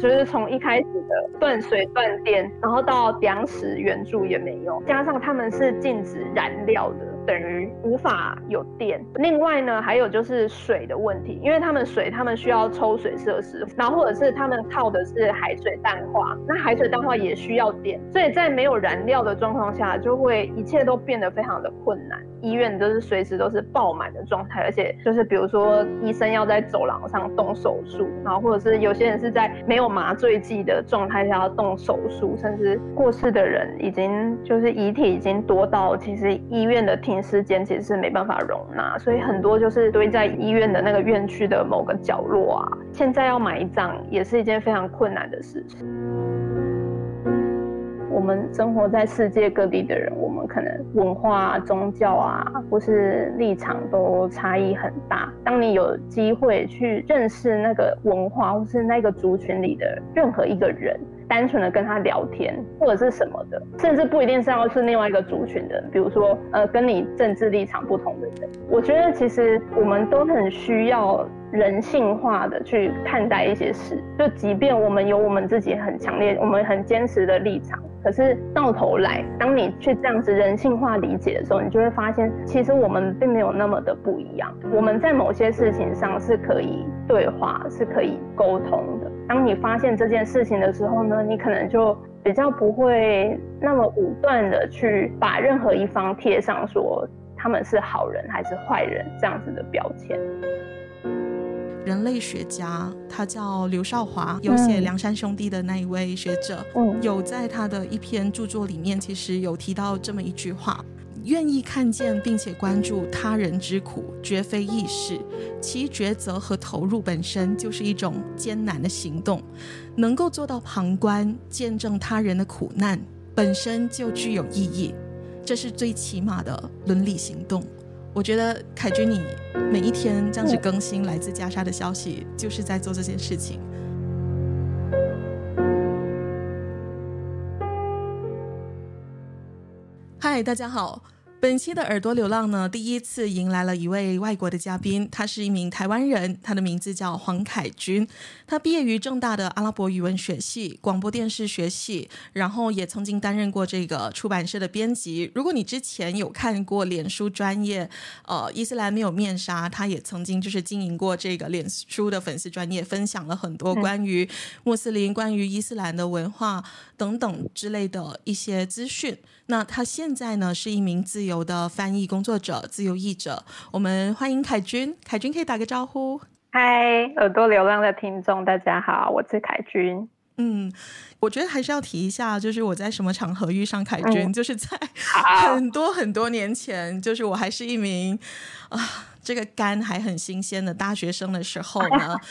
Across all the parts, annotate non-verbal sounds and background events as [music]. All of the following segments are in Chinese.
就是从一开始的断水断电，然后到粮食援助也没有，加上他们是禁止燃料的，等于无法有电。另外呢，还有就是水的问题，因为他们水他们需要抽水设施，然后或者是他们靠的是海水淡化，那海水淡化也需要电，所以在没有燃料的状况下，就会一切都变得非常的困难。医院都是随时都是爆满的状态，而且就是比如说医生要在走廊上动手术，然后或者是有些人是在没有麻醉剂的状态下要动手术，甚至过世的人已经就是遗体已经多到其实医院的停尸间其实是没办法容纳，所以很多就是堆在医院的那个院区的某个角落啊，现在要埋葬也是一件非常困难的事情。我们生活在世界各地的人，我们可能文化、宗教啊，或是立场都差异很大。当你有机会去认识那个文化，或是那个族群里的任何一个人，单纯的跟他聊天，或者是什么的，甚至不一定是要是另外一个族群的，比如说呃，跟你政治立场不同的人，我觉得其实我们都很需要。人性化的去看待一些事，就即便我们有我们自己很强烈、我们很坚持的立场，可是到头来，当你去这样子人性化理解的时候，你就会发现，其实我们并没有那么的不一样。我们在某些事情上是可以对话、是可以沟通的。当你发现这件事情的时候呢，你可能就比较不会那么武断的去把任何一方贴上说他们是好人还是坏人这样子的标签。人类学家，他叫刘少华，有写《梁山兄弟》的那一位学者，嗯，有在他的一篇著作里面，其实有提到这么一句话：愿意看见并且关注他人之苦，绝非易事，其抉择和投入本身就是一种艰难的行动。能够做到旁观、见证他人的苦难，本身就具有意义，这是最起码的伦理行动。我觉得凯君，你每一天这样子更新来自加沙的消息，就是在做这件事情。嗨，大家好。本期的耳朵流浪呢，第一次迎来了一位外国的嘉宾，他是一名台湾人，他的名字叫黄凯军，他毕业于正大的阿拉伯语文学系、广播电视学系，然后也曾经担任过这个出版社的编辑。如果你之前有看过脸书专业，呃，伊斯兰没有面纱，他也曾经就是经营过这个脸书的粉丝专业，分享了很多关于穆斯林、关于伊斯兰的文化等等之类的一些资讯。那他现在呢，是一名自由的翻译工作者、自由译者。我们欢迎凯君，凯君可以打个招呼。嗨，耳朵流浪的听众，大家好，我是凯君。嗯，我觉得还是要提一下，就是我在什么场合遇上凯君，嗯、就是在 [laughs] 很多很多年前，就是我还是一名啊，这个肝还很新鲜的大学生的时候呢。[laughs]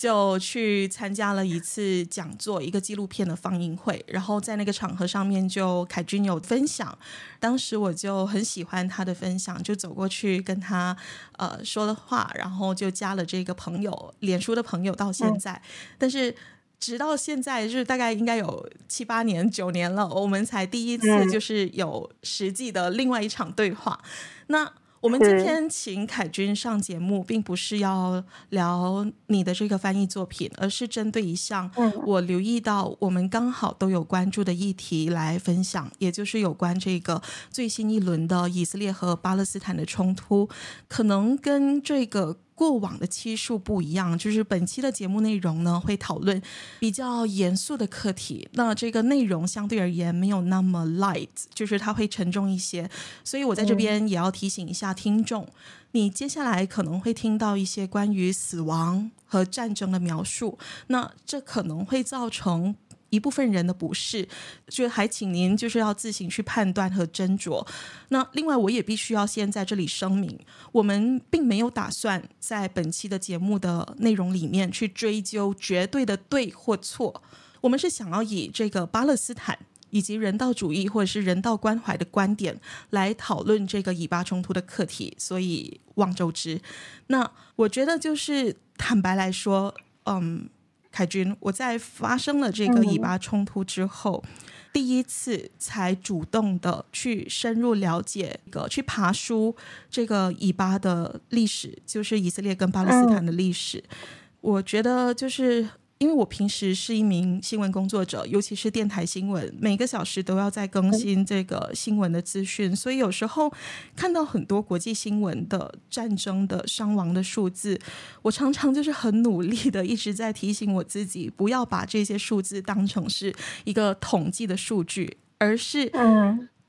就去参加了一次讲座，一个纪录片的放映会，然后在那个场合上面，就凯君有分享，当时我就很喜欢他的分享，就走过去跟他呃说了话，然后就加了这个朋友，脸书的朋友到现在，嗯、但是直到现在就是大概应该有七八年、九年了，我们才第一次就是有实际的另外一场对话，那。我们今天请凯君上节目，并不是要聊你的这个翻译作品，而是针对一项我留意到我们刚好都有关注的议题来分享，也就是有关这个最新一轮的以色列和巴勒斯坦的冲突，可能跟这个。过往的期数不一样，就是本期的节目内容呢，会讨论比较严肃的课题。那这个内容相对而言没有那么 light，就是它会沉重一些。所以我在这边也要提醒一下听众，你接下来可能会听到一些关于死亡和战争的描述。那这可能会造成一部分人的不适，就还请您就是要自行去判断和斟酌。那另外，我也必须要先在这里声明，我们并没有打算在本期的节目的内容里面去追究绝对的对或错。我们是想要以这个巴勒斯坦以及人道主义或者是人道关怀的观点来讨论这个以巴冲突的课题，所以望周知。那我觉得就是坦白来说，嗯。凯君，我在发生了这个以巴冲突之后，嗯、第一次才主动的去深入了解一个去爬书这个以巴的历史，就是以色列跟巴勒斯坦的历史。嗯、我觉得就是。因为我平时是一名新闻工作者，尤其是电台新闻，每个小时都要在更新这个新闻的资讯，所以有时候看到很多国际新闻的战争的伤亡的数字，我常常就是很努力的一直在提醒我自己，不要把这些数字当成是一个统计的数据，而是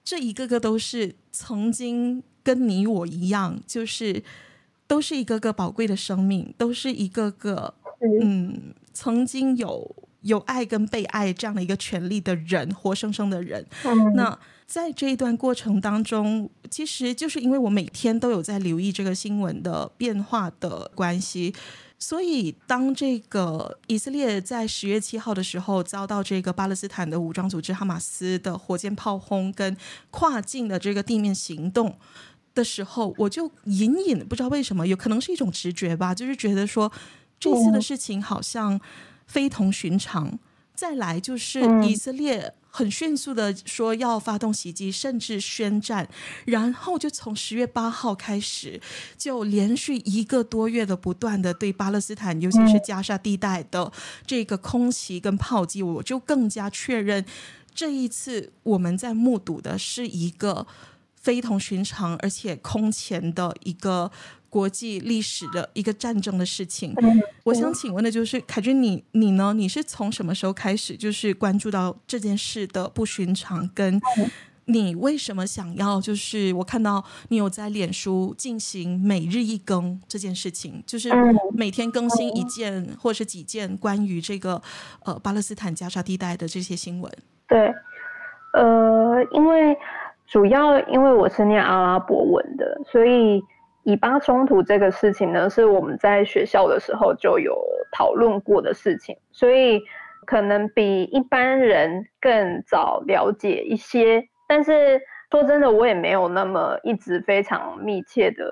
这一个个都是曾经跟你我一样，就是都是一个个宝贵的生命，都是一个个嗯。曾经有有爱跟被爱这样的一个权利的人，活生生的人。嗯、那在这一段过程当中，其实就是因为我每天都有在留意这个新闻的变化的关系，所以当这个以色列在十月七号的时候遭到这个巴勒斯坦的武装组织哈马斯的火箭炮轰跟跨境的这个地面行动的时候，我就隐隐不知道为什么，有可能是一种直觉吧，就是觉得说。这次的事情好像非同寻常。再来就是以色列很迅速的说要发动袭击，甚至宣战，然后就从十月八号开始，就连续一个多月的不断的对巴勒斯坦，尤其是加沙地带的这个空袭跟炮击，我就更加确认，这一次我们在目睹的是一个非同寻常而且空前的一个。国际历史的一个战争的事情，我想请问的就是凯君，你你呢？你是从什么时候开始就是关注到这件事的不寻常？跟你为什么想要就是我看到你有在脸书进行每日一更这件事情，就是每天更新一件或是几件关于这个呃巴勒斯坦加沙地带的这些新闻。对，呃，因为主要因为我是念阿拉伯文的，所以。以巴冲突这个事情呢，是我们在学校的时候就有讨论过的事情，所以可能比一般人更早了解一些。但是说真的，我也没有那么一直非常密切的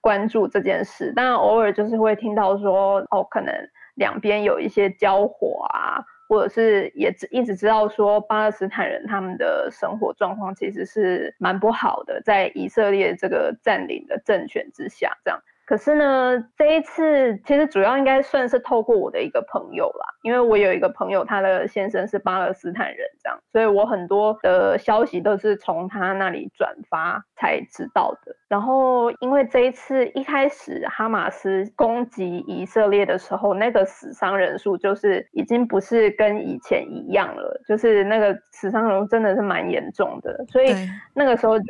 关注这件事，但偶尔就是会听到说，哦，可能两边有一些交火啊。或者是也一直知道说巴勒斯坦人他们的生活状况其实是蛮不好的，在以色列这个占领的政权之下，这样。可是呢，这一次其实主要应该算是透过我的一个朋友啦，因为我有一个朋友，他的先生是巴勒斯坦人，这样，所以我很多的消息都是从他那里转发才知道的。然后，因为这一次一开始哈马斯攻击以色列的时候，那个死伤人数就是已经不是跟以前一样了，就是那个死伤人数真的是蛮严重的，所以那个时候就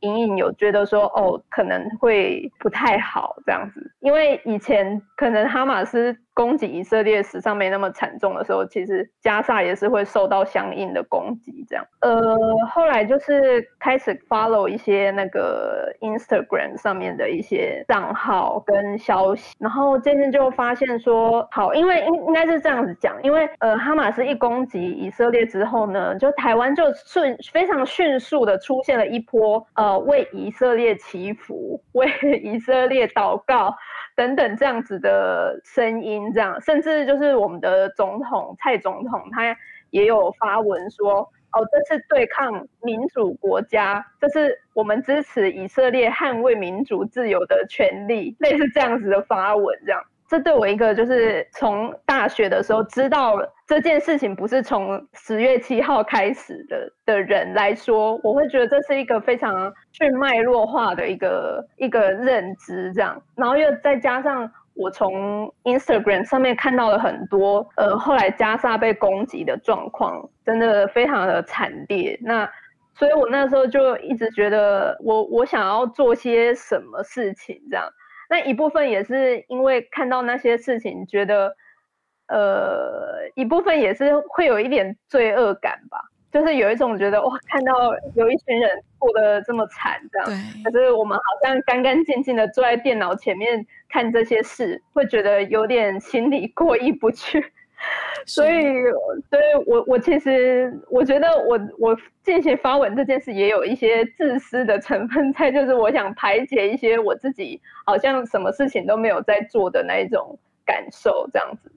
隐隐有觉得说，哦，可能会不太好。这样子，因为以前可能哈马斯攻击以色列史上没那么惨重的时候，其实加萨也是会受到相应的攻击。这样，呃，后来就是开始 follow 一些那个 Instagram 上面的一些账号跟消息，然后渐渐就发现说，好，因为应应该是这样子讲，因为呃哈马斯一攻击以色列之后呢，就台湾就迅非常迅速的出现了一波呃为以色列祈福，为以色列祷。祷告等等这样子的声音，这样甚至就是我们的总统蔡总统，他也有发文说，哦，这是对抗民主国家，这是我们支持以色列捍卫民主自由的权利，类似这样子的发文，这样。这对我一个就是从大学的时候知道这件事情不是从十月七号开始的的人来说，我会觉得这是一个非常去脉络化的一个一个认知，这样，然后又再加上我从 Instagram 上面看到了很多，呃，后来加沙被攻击的状况，真的非常的惨烈。那所以我那时候就一直觉得我我想要做些什么事情，这样。那一部分也是因为看到那些事情，觉得，呃，一部分也是会有一点罪恶感吧，就是有一种觉得哇，看到有一群人过得这么惨这样，可是我们好像干干净净的坐在电脑前面看这些事，会觉得有点心里过意不去。[laughs] 所以，所以我我其实我觉得我我进行发文这件事也有一些自私的成分在，就是我想排解一些我自己好像什么事情都没有在做的那一种感受，这样子。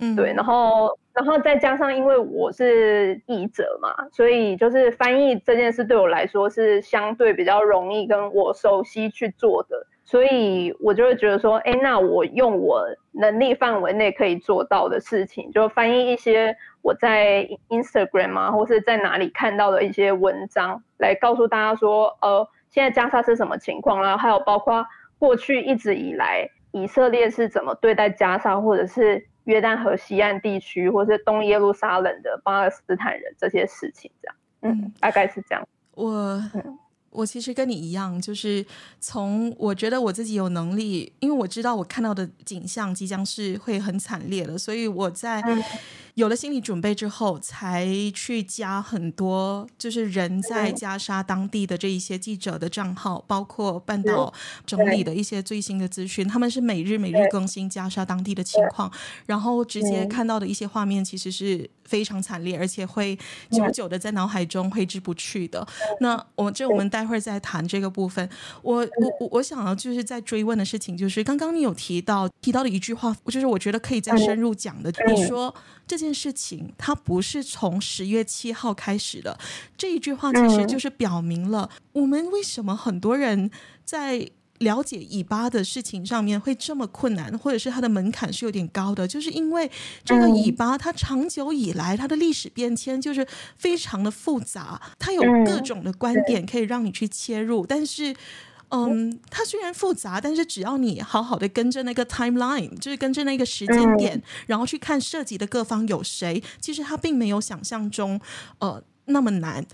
嗯，对。然后，然后再加上因为我是译者嘛，所以就是翻译这件事对我来说是相对比较容易跟我熟悉去做的。所以我就会觉得说，哎，那我用我能力范围内可以做到的事情，就翻译一些我在 Instagram 啊，或是在哪里看到的一些文章，来告诉大家说，呃，现在加沙是什么情况啦，还有包括过去一直以来以色列是怎么对待加沙，或者是约旦河西岸地区，或是东耶路撒冷的巴勒斯坦人这些事情，这样，嗯，大概是这样。我。我其实跟你一样，就是从我觉得我自己有能力，因为我知道我看到的景象即将是会很惨烈的，所以我在。有了心理准备之后，才去加很多，就是人在加沙当地的这一些记者的账号，包括半岛整理的一些最新的资讯。他们是每日每日更新加沙当地的情况，然后直接看到的一些画面，其实是非常惨烈，而且会久久的在脑海中挥之不去的。那。我这我们待会儿再谈这个部分。我我我我想要就是在追问的事情，就是刚刚你有提到提到的一句话，就是我觉得可以再深入讲的，你说。这件事情它不是从十月七号开始的，这一句话其实就是表明了我们为什么很多人在了解以巴的事情上面会这么困难，或者是它的门槛是有点高的，就是因为这个以巴它长久以来它的历史变迁就是非常的复杂，它有各种的观点可以让你去切入，但是。嗯，它虽然复杂，但是只要你好好的跟着那个 timeline，就是跟着那个时间点，然后去看涉及的各方有谁，其实它并没有想象中呃那么难。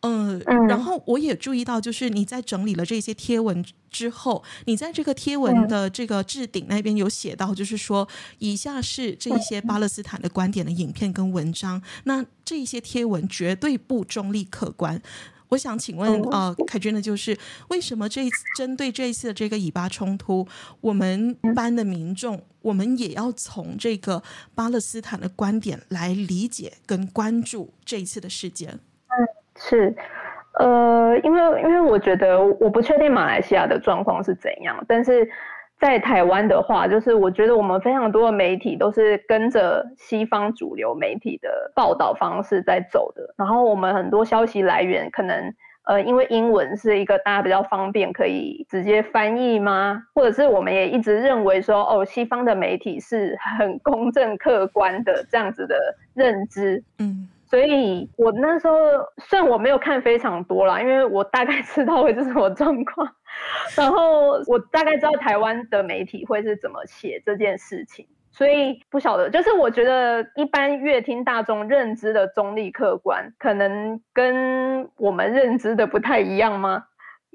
呃、嗯，然后我也注意到，就是你在整理了这些贴文之后，你在这个贴文的这个置顶那边有写到，就是说以下是这一些巴勒斯坦的观点的影片跟文章，那这一些贴文绝对不中立客观。我想请问，呃，凯君的就是为什么这一次针对这一次的这个以巴冲突，我们班的民众，我们也要从这个巴勒斯坦的观点来理解跟关注这一次的事件？嗯，是，呃，因为因为我觉得我不确定马来西亚的状况是怎样，但是。在台湾的话，就是我觉得我们非常多的媒体都是跟着西方主流媒体的报道方式在走的，然后我们很多消息来源可能，呃，因为英文是一个大家比较方便可以直接翻译吗？或者是我们也一直认为说，哦，西方的媒体是很公正客观的这样子的认知，嗯。所以我那时候虽然我没有看非常多啦，因为我大概知道会是什么状况，然后我大概知道台湾的媒体会是怎么写这件事情，所以不晓得，就是我觉得一般乐听大众认知的中立客观，可能跟我们认知的不太一样吗？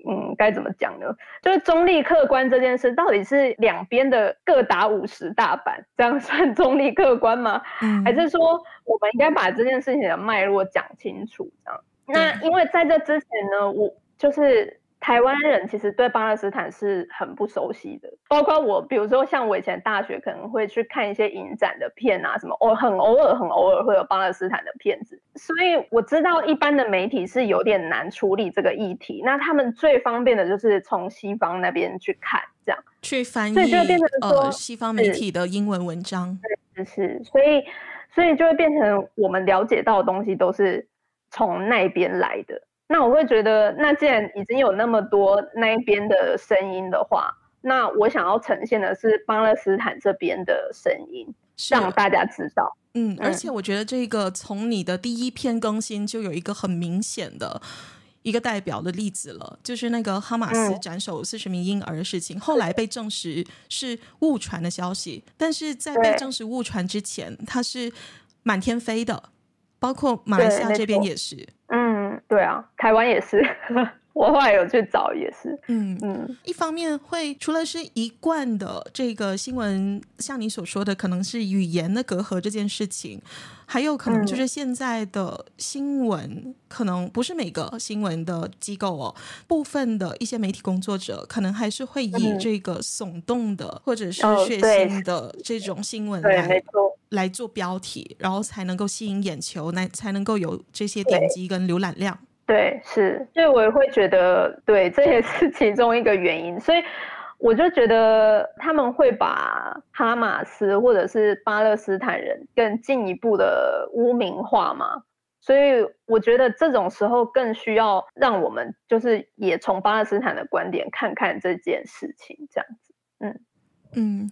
嗯，该怎么讲呢？就是中立客观这件事，到底是两边的各打五十大板，这样算 [laughs] 中立客观吗？嗯，还是说我们应该把这件事情的脉络讲清楚？这样，那因为在这之前呢，我就是。台湾人其实对巴勒斯坦是很不熟悉的，包括我，比如说像我以前大学可能会去看一些影展的片啊，什么我很偶尔很偶尔会有巴勒斯坦的片子，所以我知道一般的媒体是有点难处理这个议题，那他们最方便的就是从西方那边去看，这样。去翻译，所以就变成说，呃，西方媒体的英文文章，是是，所以所以就会变成我们了解到的东西都是从那边来的。那我会觉得，那既然已经有那么多那一边的声音的话，那我想要呈现的是巴勒斯坦这边的声音，让大家知道。嗯，而且我觉得这个从你的第一篇更新就有一个很明显的一个代表的例子了，就是那个哈马斯斩首四十名婴儿的事情，后来被证实是误传的消息，但是在被证实误传之前，它是满天飞的，包括马来西亚这边也是。嗯。对啊，台湾也是。我后来有去找，也是，嗯嗯，一方面会除了是一贯的这个新闻，像你所说的，可能是语言的隔阂这件事情，还有可能就是现在的新闻，嗯、可能不是每个新闻的机构哦，部分的一些媒体工作者，可能还是会以这个耸动的、嗯、或者是血腥的这种新闻来来做标题，然后才能够吸引眼球，来才能够有这些点击跟浏览量。对，是，所以我也会觉得，对，这也是其中一个原因。所以我就觉得他们会把哈马斯或者是巴勒斯坦人更进一步的污名化嘛。所以我觉得这种时候更需要让我们就是也从巴勒斯坦的观点看看这件事情，这样子。嗯嗯。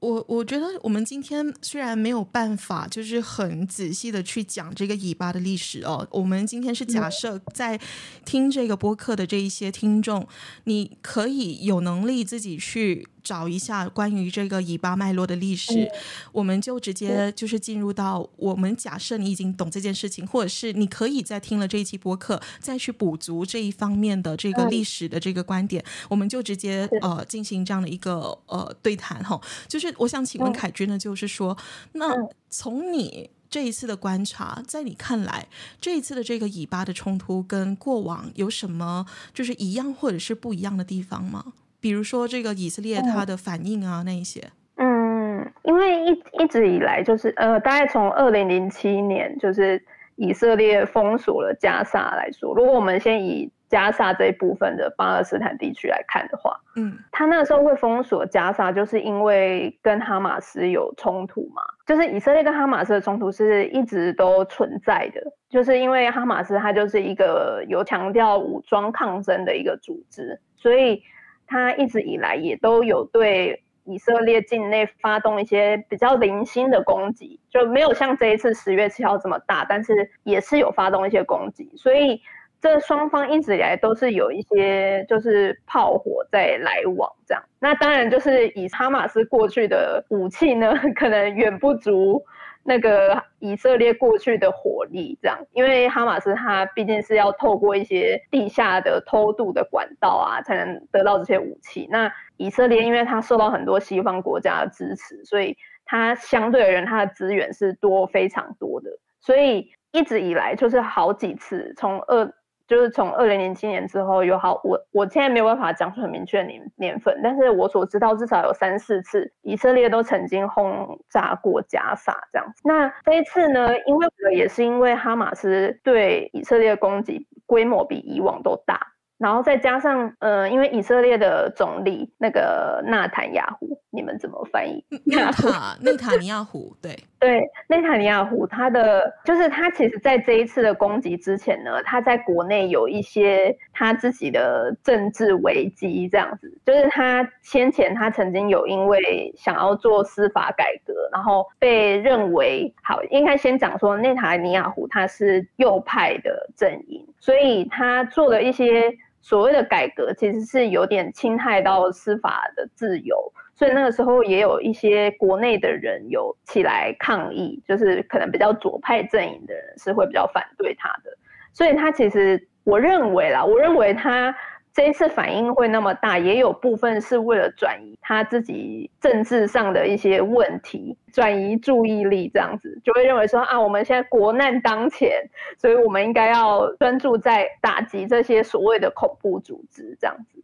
我我觉得我们今天虽然没有办法，就是很仔细的去讲这个尾巴的历史哦。我们今天是假设在听这个播客的这一些听众，你可以有能力自己去。找一下关于这个尾巴脉络的历史，嗯，我们就直接就是进入到我们假设你已经懂这件事情，或者是你可以在听了这一期播客再去补足这一方面的这个历史的这个观点，嗯，我们就直接呃进行这样的一个呃对谈哈。就是我想请问凯君呢，就是说，那从你这一次的观察，在你看来，这一次的这个以巴的冲突跟过往有什么就是一样或者是不一样的地方吗？比如说这个以色列它的反应啊，那一些，嗯，因为一一直以来就是呃，大概从二零零七年就是以色列封锁了加沙来说，如果我们先以加沙这一部分的巴勒斯坦地区来看的话，嗯，他那个时候会封锁加沙，就是因为跟哈马斯有冲突嘛，就是以色列跟哈马斯的冲突是一直都存在的，就是因为哈马斯它就是一个有强调武装抗争的一个组织，所以。他一直以来也都有对以色列境内发动一些比较零星的攻击，就没有像这一次十月七号这么大，但是也是有发动一些攻击，所以这双方一直以来都是有一些就是炮火在来往这样。那当然就是以哈马斯过去的武器呢，[laughs] 可能远不足。那个以色列过去的火力，这样，因为哈马斯他毕竟是要透过一些地下的偷渡的管道啊，才能得到这些武器。那以色列因为他受到很多西方国家的支持，所以他相对而言他的资源是多非常多的，所以一直以来就是好几次从二。就是从二零零七年之后有好，我我现在没有办法讲出很明确的年年份，但是我所知道至少有三四次以色列都曾经轰炸过加沙这样子。那这一次呢，因为也是因为哈马斯对以色列的攻击规模比以往都大。然后再加上，呃，因为以色列的总理那个纳坦雅胡，你们怎么翻译？纳 [laughs] 塔内塔尼亚胡，对 [laughs] 对，内塔尼亚胡，他的就是他其实在这一次的攻击之前呢，他在国内有一些他自己的政治危机，这样子，就是他先前他曾经有因为想要做司法改革，然后被认为好，应该先讲说内塔尼亚胡他是右派的阵营，所以他做了一些。所谓的改革其实是有点侵害到司法的自由，所以那个时候也有一些国内的人有起来抗议，就是可能比较左派阵营的人是会比较反对他的，所以他其实我认为啦，我认为他。这一次反应会那么大，也有部分是为了转移他自己政治上的一些问题，转移注意力，这样子就会认为说啊，我们现在国难当前，所以我们应该要专注在打击这些所谓的恐怖组织，这样子。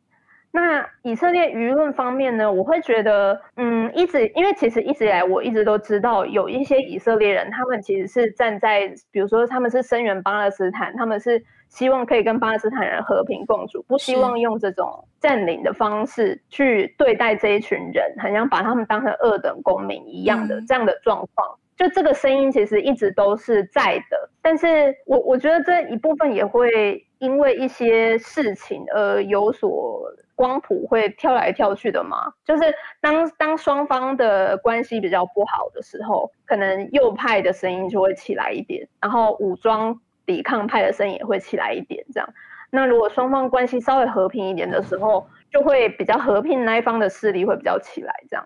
那以色列舆论方面呢，我会觉得，嗯，一直因为其实一直以来我一直都知道，有一些以色列人，他们其实是站在，比如说他们是声援巴勒斯坦，他们是。希望可以跟巴勒斯坦人和平共处，不希望用这种占领的方式去对待这一群人，很像把他们当成二等公民一样的这样的状况。就这个声音其实一直都是在的，但是我我觉得这一部分也会因为一些事情而有所光谱会跳来跳去的嘛。就是当当双方的关系比较不好的时候，可能右派的声音就会起来一点，然后武装。抵抗派的声音也会起来一点，这样。那如果双方关系稍微和平一点的时候，就会比较和平那一方的势力会比较起来，这样。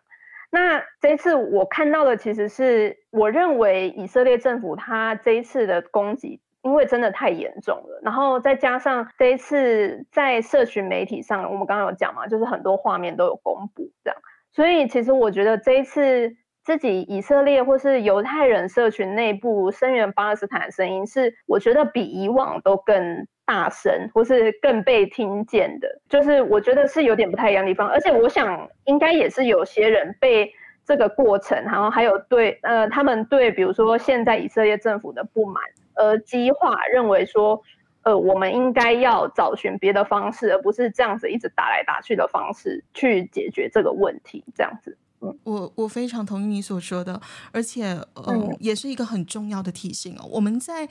那这次我看到的其实是，我认为以色列政府他这一次的攻击因为真的太严重了。然后再加上这一次在社群媒体上，我们刚刚有讲嘛，就是很多画面都有公布这样，所以其实我觉得这一次自己以色列或是犹太人社群内部声援巴勒斯坦的声音，是我觉得比以往都更大声，或是更被听见的。就是我觉得是有点不太一样的地方，而且我想应该也是有些人被。这个过程，然后还有对呃，他们对比如说现在以色列政府的不满而激化，认为说，呃，我们应该要找寻别的方式，而不是这样子一直打来打去的方式去解决这个问题。这样子，嗯，我我非常同意你所说的，而且呃，嗯，也是一个很重要的提醒哦。我们在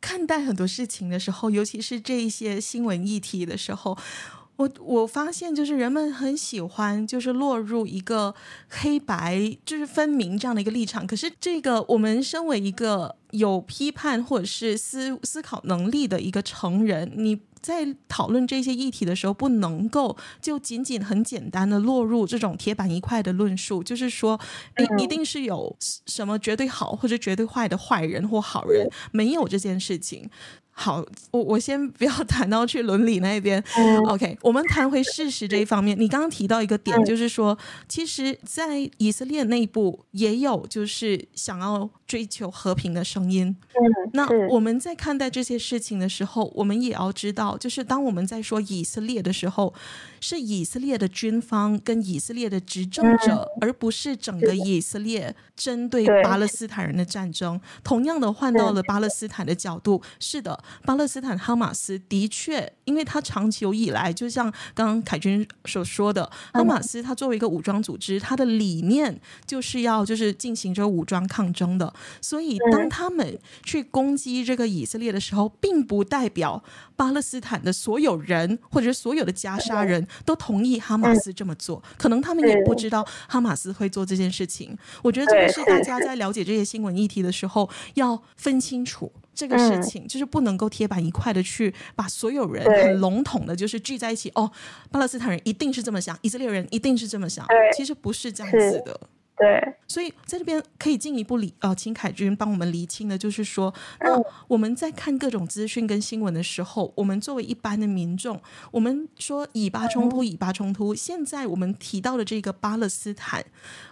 看待很多事情的时候，尤其是这一些新闻议题的时候。我我发现，就是人们很喜欢，就是落入一个黑白就是分明这样的一个立场。可是，这个我们身为一个有批判或者是思思考能力的一个成人，你在讨论这些议题的时候，不能够就仅仅很简单的落入这种铁板一块的论述，就是说，一一定是有什么绝对好或者绝对坏的坏人或好人，没有这件事情。好，我我先不要 [laughs] 谈到去伦理那边，嗯，OK，我们谈回事实这一方面。你刚刚提到一个点，就是说，其实，在以色列内部也有就是想要追求和平的声音。嗯，那我们在看待这些事情的时候，我们也要知道，就是当我们在说以色列的时候，是以色列的军方跟以色列的执政者，而不是整个以色列针对巴勒斯坦人的战争。同样的，换到了巴勒斯坦的角度，是的。巴勒斯坦哈马斯的确，因为他长久以来，就像刚刚凯军所说的，哈马斯他作为一个武装组织，他的理念就是要就是进行着武装抗争的。所以当他们去攻击这个以色列的时候，并不代表巴勒斯坦的所有人或者所有的加沙人都同意哈马斯这么做。可能他们也不知道哈马斯会做这件事情。我觉得这个是大家在了解这些新闻议题的时候要分清楚。这个事情就是不能够铁板一块的去把所有人很笼统的，就是聚在一起。哦，巴勒斯坦人一定是这么想，以色列人一定是这么想。其实不是这样子的。对，所以在这边可以进一步理呃，请凯君帮我们厘清的，就是说，那我们在看各种资讯跟新闻的时候，我们作为一般的民众，我们说以巴冲突，以巴冲突，现在我们提到的这个巴勒斯坦。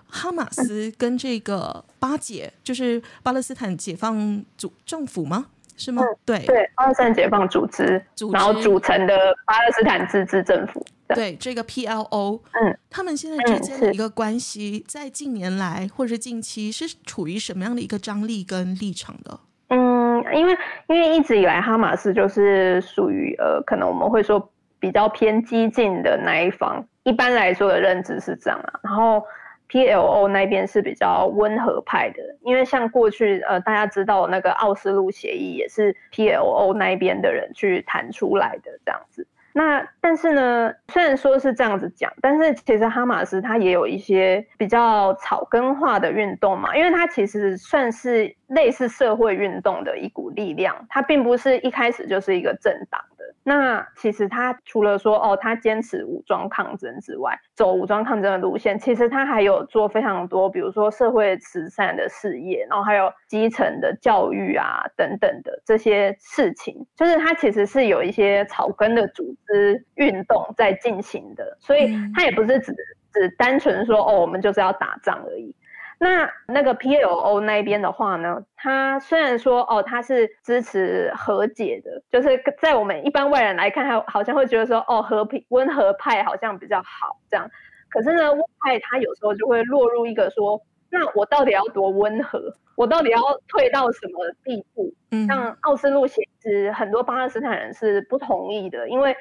哈马斯跟这个巴解，就是巴勒斯坦解放组政府吗？是吗？嗯、对对，巴勒斯坦解放组织，组织然后组成的巴勒斯坦自治政府。对这个 PLO，嗯，他们现在之间的一个关系，在近年来或者是近期是处于什么样的一个张力跟立场的？嗯，因为因为一直以来哈马斯就是属于呃，可能我们会说比较偏激进的那一方，一般来说的认知是这样啊，然后。PLO 那边是比较温和派的，因为像过去呃大家知道那个奥斯陆协议也是 PLO 那边的人去谈出来的这样子。那但是呢，虽然说是这样子讲，但是其实哈马斯它也有一些比较草根化的运动嘛，因为它其实算是类似社会运动的一股力量，它并不是一开始就是一个政党。那其实他除了说哦，他坚持武装抗争之外，走武装抗争的路线，其实他还有做非常多，比如说社会慈善的事业，然后还有基层的教育啊等等的这些事情，就是他其实是有一些草根的组织运动在进行的，所以他也不是只只单纯说哦，我们就是要打仗而已。那那个 PLO 那边的话呢，他虽然说哦，他是支持和解的，就是在我们一般外人来看，他好像会觉得说哦，和平温和派好像比较好这样。可是呢，温派他有时候就会落入一个说，那我到底要多温和？我到底要退到什么地步？嗯，像奥斯陆协议，很多巴勒斯坦人是不同意的，因为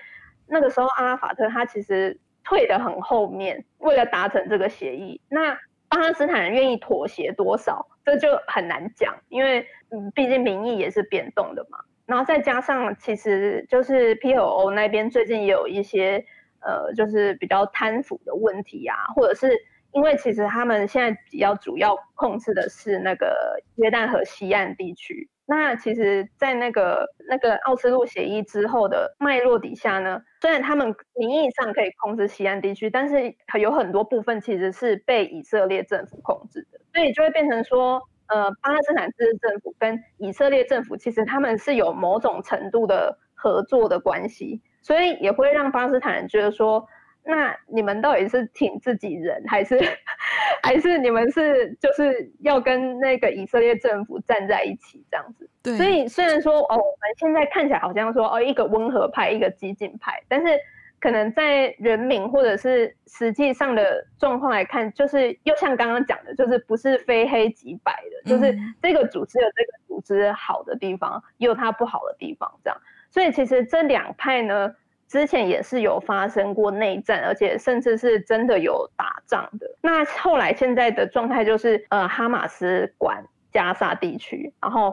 那个时候阿拉法特他其实退得很后面，为了达成这个协议，那。巴勒斯坦人愿意妥协多少，这就很难讲，因为嗯，毕竟民意也是变动的嘛。然后再加上，其实就是 PLO 那边最近也有一些呃，就是比较贪腐的问题啊，或者是因为其实他们现在比较主要控制的是那个约旦河西岸地区。那其实，在那个那个奥斯陆协议之后的脉络底下呢，虽然他们名义上可以控制西岸地区，但是有很多部分其实是被以色列政府控制的，所以就会变成说，呃，巴勒斯坦自治政府跟以色列政府其实他们是有某种程度的合作的关系，所以也会让巴勒斯坦人觉得说，那你们到底是挺自己人，还是 [laughs] 还是你们是就是要跟那个以色列政府站在一起这样子？对。所以虽然说哦，我们现在看起来好像说哦，一个温和派，一个激进派，但是。可能在人民或者是实际上的状况来看，就是又像刚刚讲的，就是不是非黑即白的，就是这个组织有这个组织好的地方，也有它不好的地方，这样。所以其实这两派呢，之前也是有发生过内战，而且甚至是真的有打仗的。那后来现在的状态就是，呃，哈马斯管加沙地区，然后。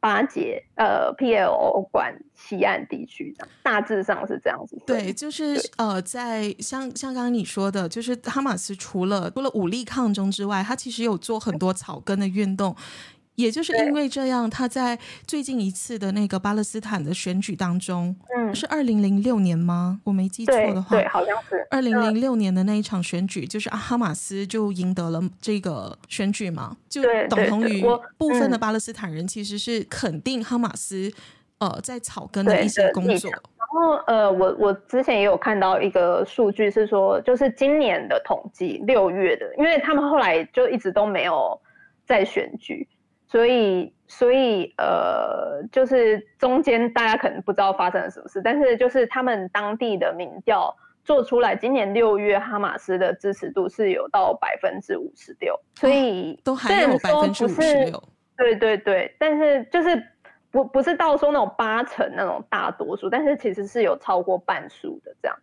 巴解呃，PLO 管西岸地区的，大致上是这样子。对，就是呃，在像像刚刚你说的，就是哈马斯除了除了武力抗争之外，他其实有做很多草根的运动。也就是因为这样，他在最近一次的那个巴勒斯坦的选举当中，嗯，是二零零六年吗？我没记错的话，对，对，好像是二零零六年的那一场选举，就是哈马斯就赢得了这个选举嘛，就等同于部分的巴勒斯坦人其实是肯定哈马斯呃在草根的一些工作。然后呃，我我之前也有看到一个数据是说，就是今年的统计六月的，因为他们后来就一直都没有再选举。所以，所以，呃，就是中间大家可能不知道发生了什么事，但是就是他们当地的民调做出来，今年六月哈马斯的支持度是有到百分之五十六，所以都还有百分之五十六，对对对，但是就是不不是到说那种八成那种大多数，但是其实是有超过半数的这样。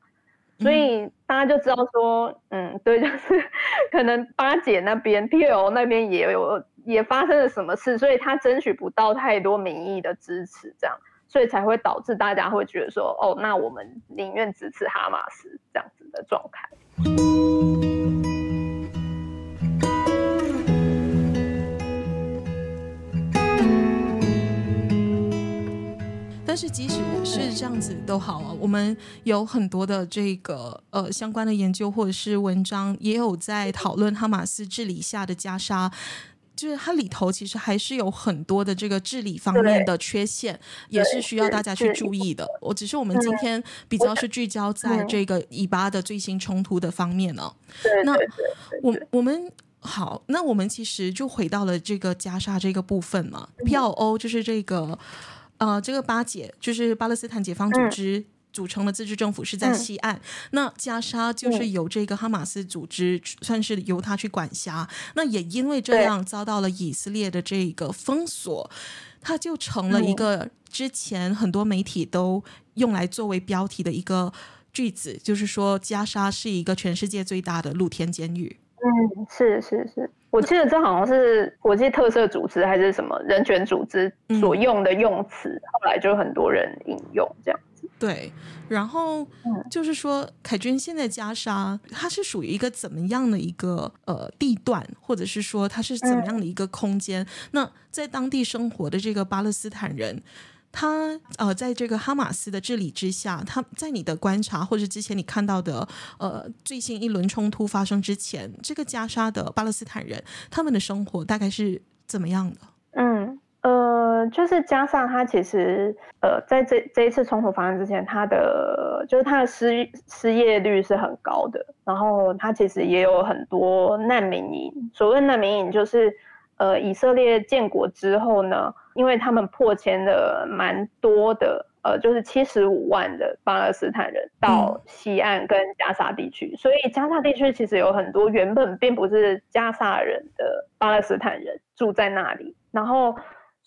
所以大家就知道说，嗯，对，就是 [laughs] 可能巴姐那边、PLO 那边也有也发生了什么事，所以他争取不到太多民意的支持，这样，所以才会导致大家会觉得说，哦，那我们宁愿支持哈马斯这样子的状态。但是即使是这样子都好啊，我们有很多的这个呃相关的研究或者是文章，也有在讨论哈马斯治理下的加沙，就是它里头其实还是有很多的这个治理方面的缺陷，也是需要大家去注意的。我只是我们今天比较是聚焦在这个以巴的最新冲突的方面呢。那我我们好，那我们其实就回到了这个加沙这个部分嘛，PLO 就是这个。呃，这个巴解就是巴勒斯坦解放组织组成的自治政府是在西岸，嗯、那加沙就是由这个哈马斯组织、嗯、算是由他去管辖。那也因为这样遭到了以色列的这个封锁，它就成了一个之前很多媒体都用来作为标题的一个句子，就是说加沙是一个全世界最大的露天监狱。嗯，是是是。我记得这好像是国际特色组织还是什么人权组织所用的用词，嗯、后来就很多人引用这样子。对，然后就是说，凯军现在加沙它是属于一个怎么样的一个呃地段，或者是说它是怎么样的一个空间？嗯、那在当地生活的这个巴勒斯坦人。他呃，在这个哈马斯的治理之下，他在你的观察或者之前你看到的呃最新一轮冲突发生之前，这个加沙的巴勒斯坦人他们的生活大概是怎么样的？嗯呃，就是加沙，他其实呃在这这一次冲突发生之前，他的就是他的失失业率是很高的，然后他其实也有很多难民营。所谓难民营，就是呃以色列建国之后呢。因为他们迫迁了蛮多的，呃，就是七十五万的巴勒斯坦人到西岸跟加沙地区，所以加沙地区其实有很多原本并不是加沙人的巴勒斯坦人住在那里，然后。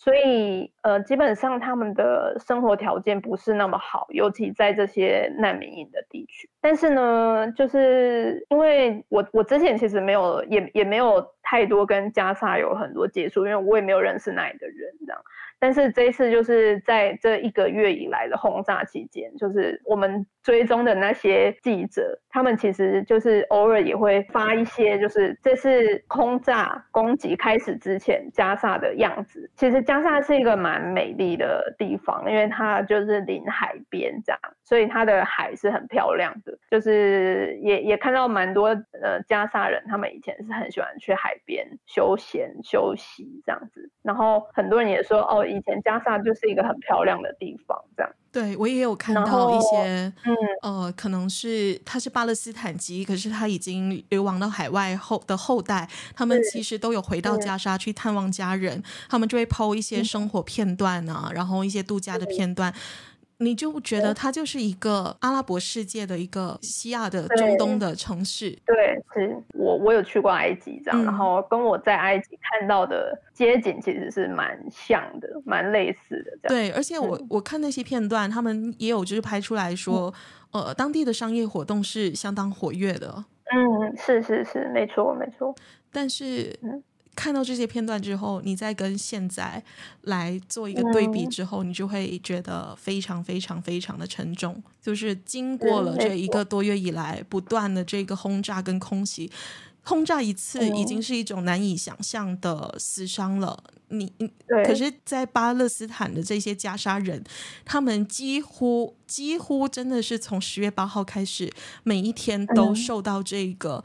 所以，呃，基本上他们的生活条件不是那么好，尤其在这些难民营的地区。但是呢，就是因为我我之前其实没有，也也没有太多跟加萨有很多接触，因为我也没有认识那里的人这样。但是这一次就是在这一个月以来的轰炸期间，就是我们追踪的那些记者，他们其实就是偶尔也会发一些，就是这次轰炸攻击开始之前加萨的样子。其实加萨是一个蛮美丽的地方，因为它就是临海边这样，所以它的海是很漂亮的。就是也也看到蛮多呃加萨人，他们以前是很喜欢去海边休闲休息这样子。然后很多人也说，哦，以前加萨就是一个很漂亮的地方这样。对，我也有看到一些，嗯，呃，可能是他是巴勒斯坦籍，可是他已经流亡到海外后的后代，他们其实都有回到加沙去探望家人，他们就会 po 一些生活片段啊，然后一些度假的片段。你就觉得它就是一个阿拉伯世界的一个西亚的中东的城市。对，是我我有去过埃及这样，嗯，然后跟我在埃及看到的街景其实是蛮像的，蛮类似的这样。对，而且我我看那些片段，他们也有就是拍出来说，嗯，呃，当地的商业活动是相当活跃的。嗯，是是是，没错没错。但是。嗯看到这些片段之后，你再跟现在来做一个对比之后，嗯，你就会觉得非常非常非常的沉重。就是经过了这一个多月以来不断的这个轰炸跟空袭，轰炸一次已经是一种难以想象的死伤了。你，可是，在巴勒斯坦的这些加沙人，他们几乎几乎真的是从十月八号开始，每一天都受到这个。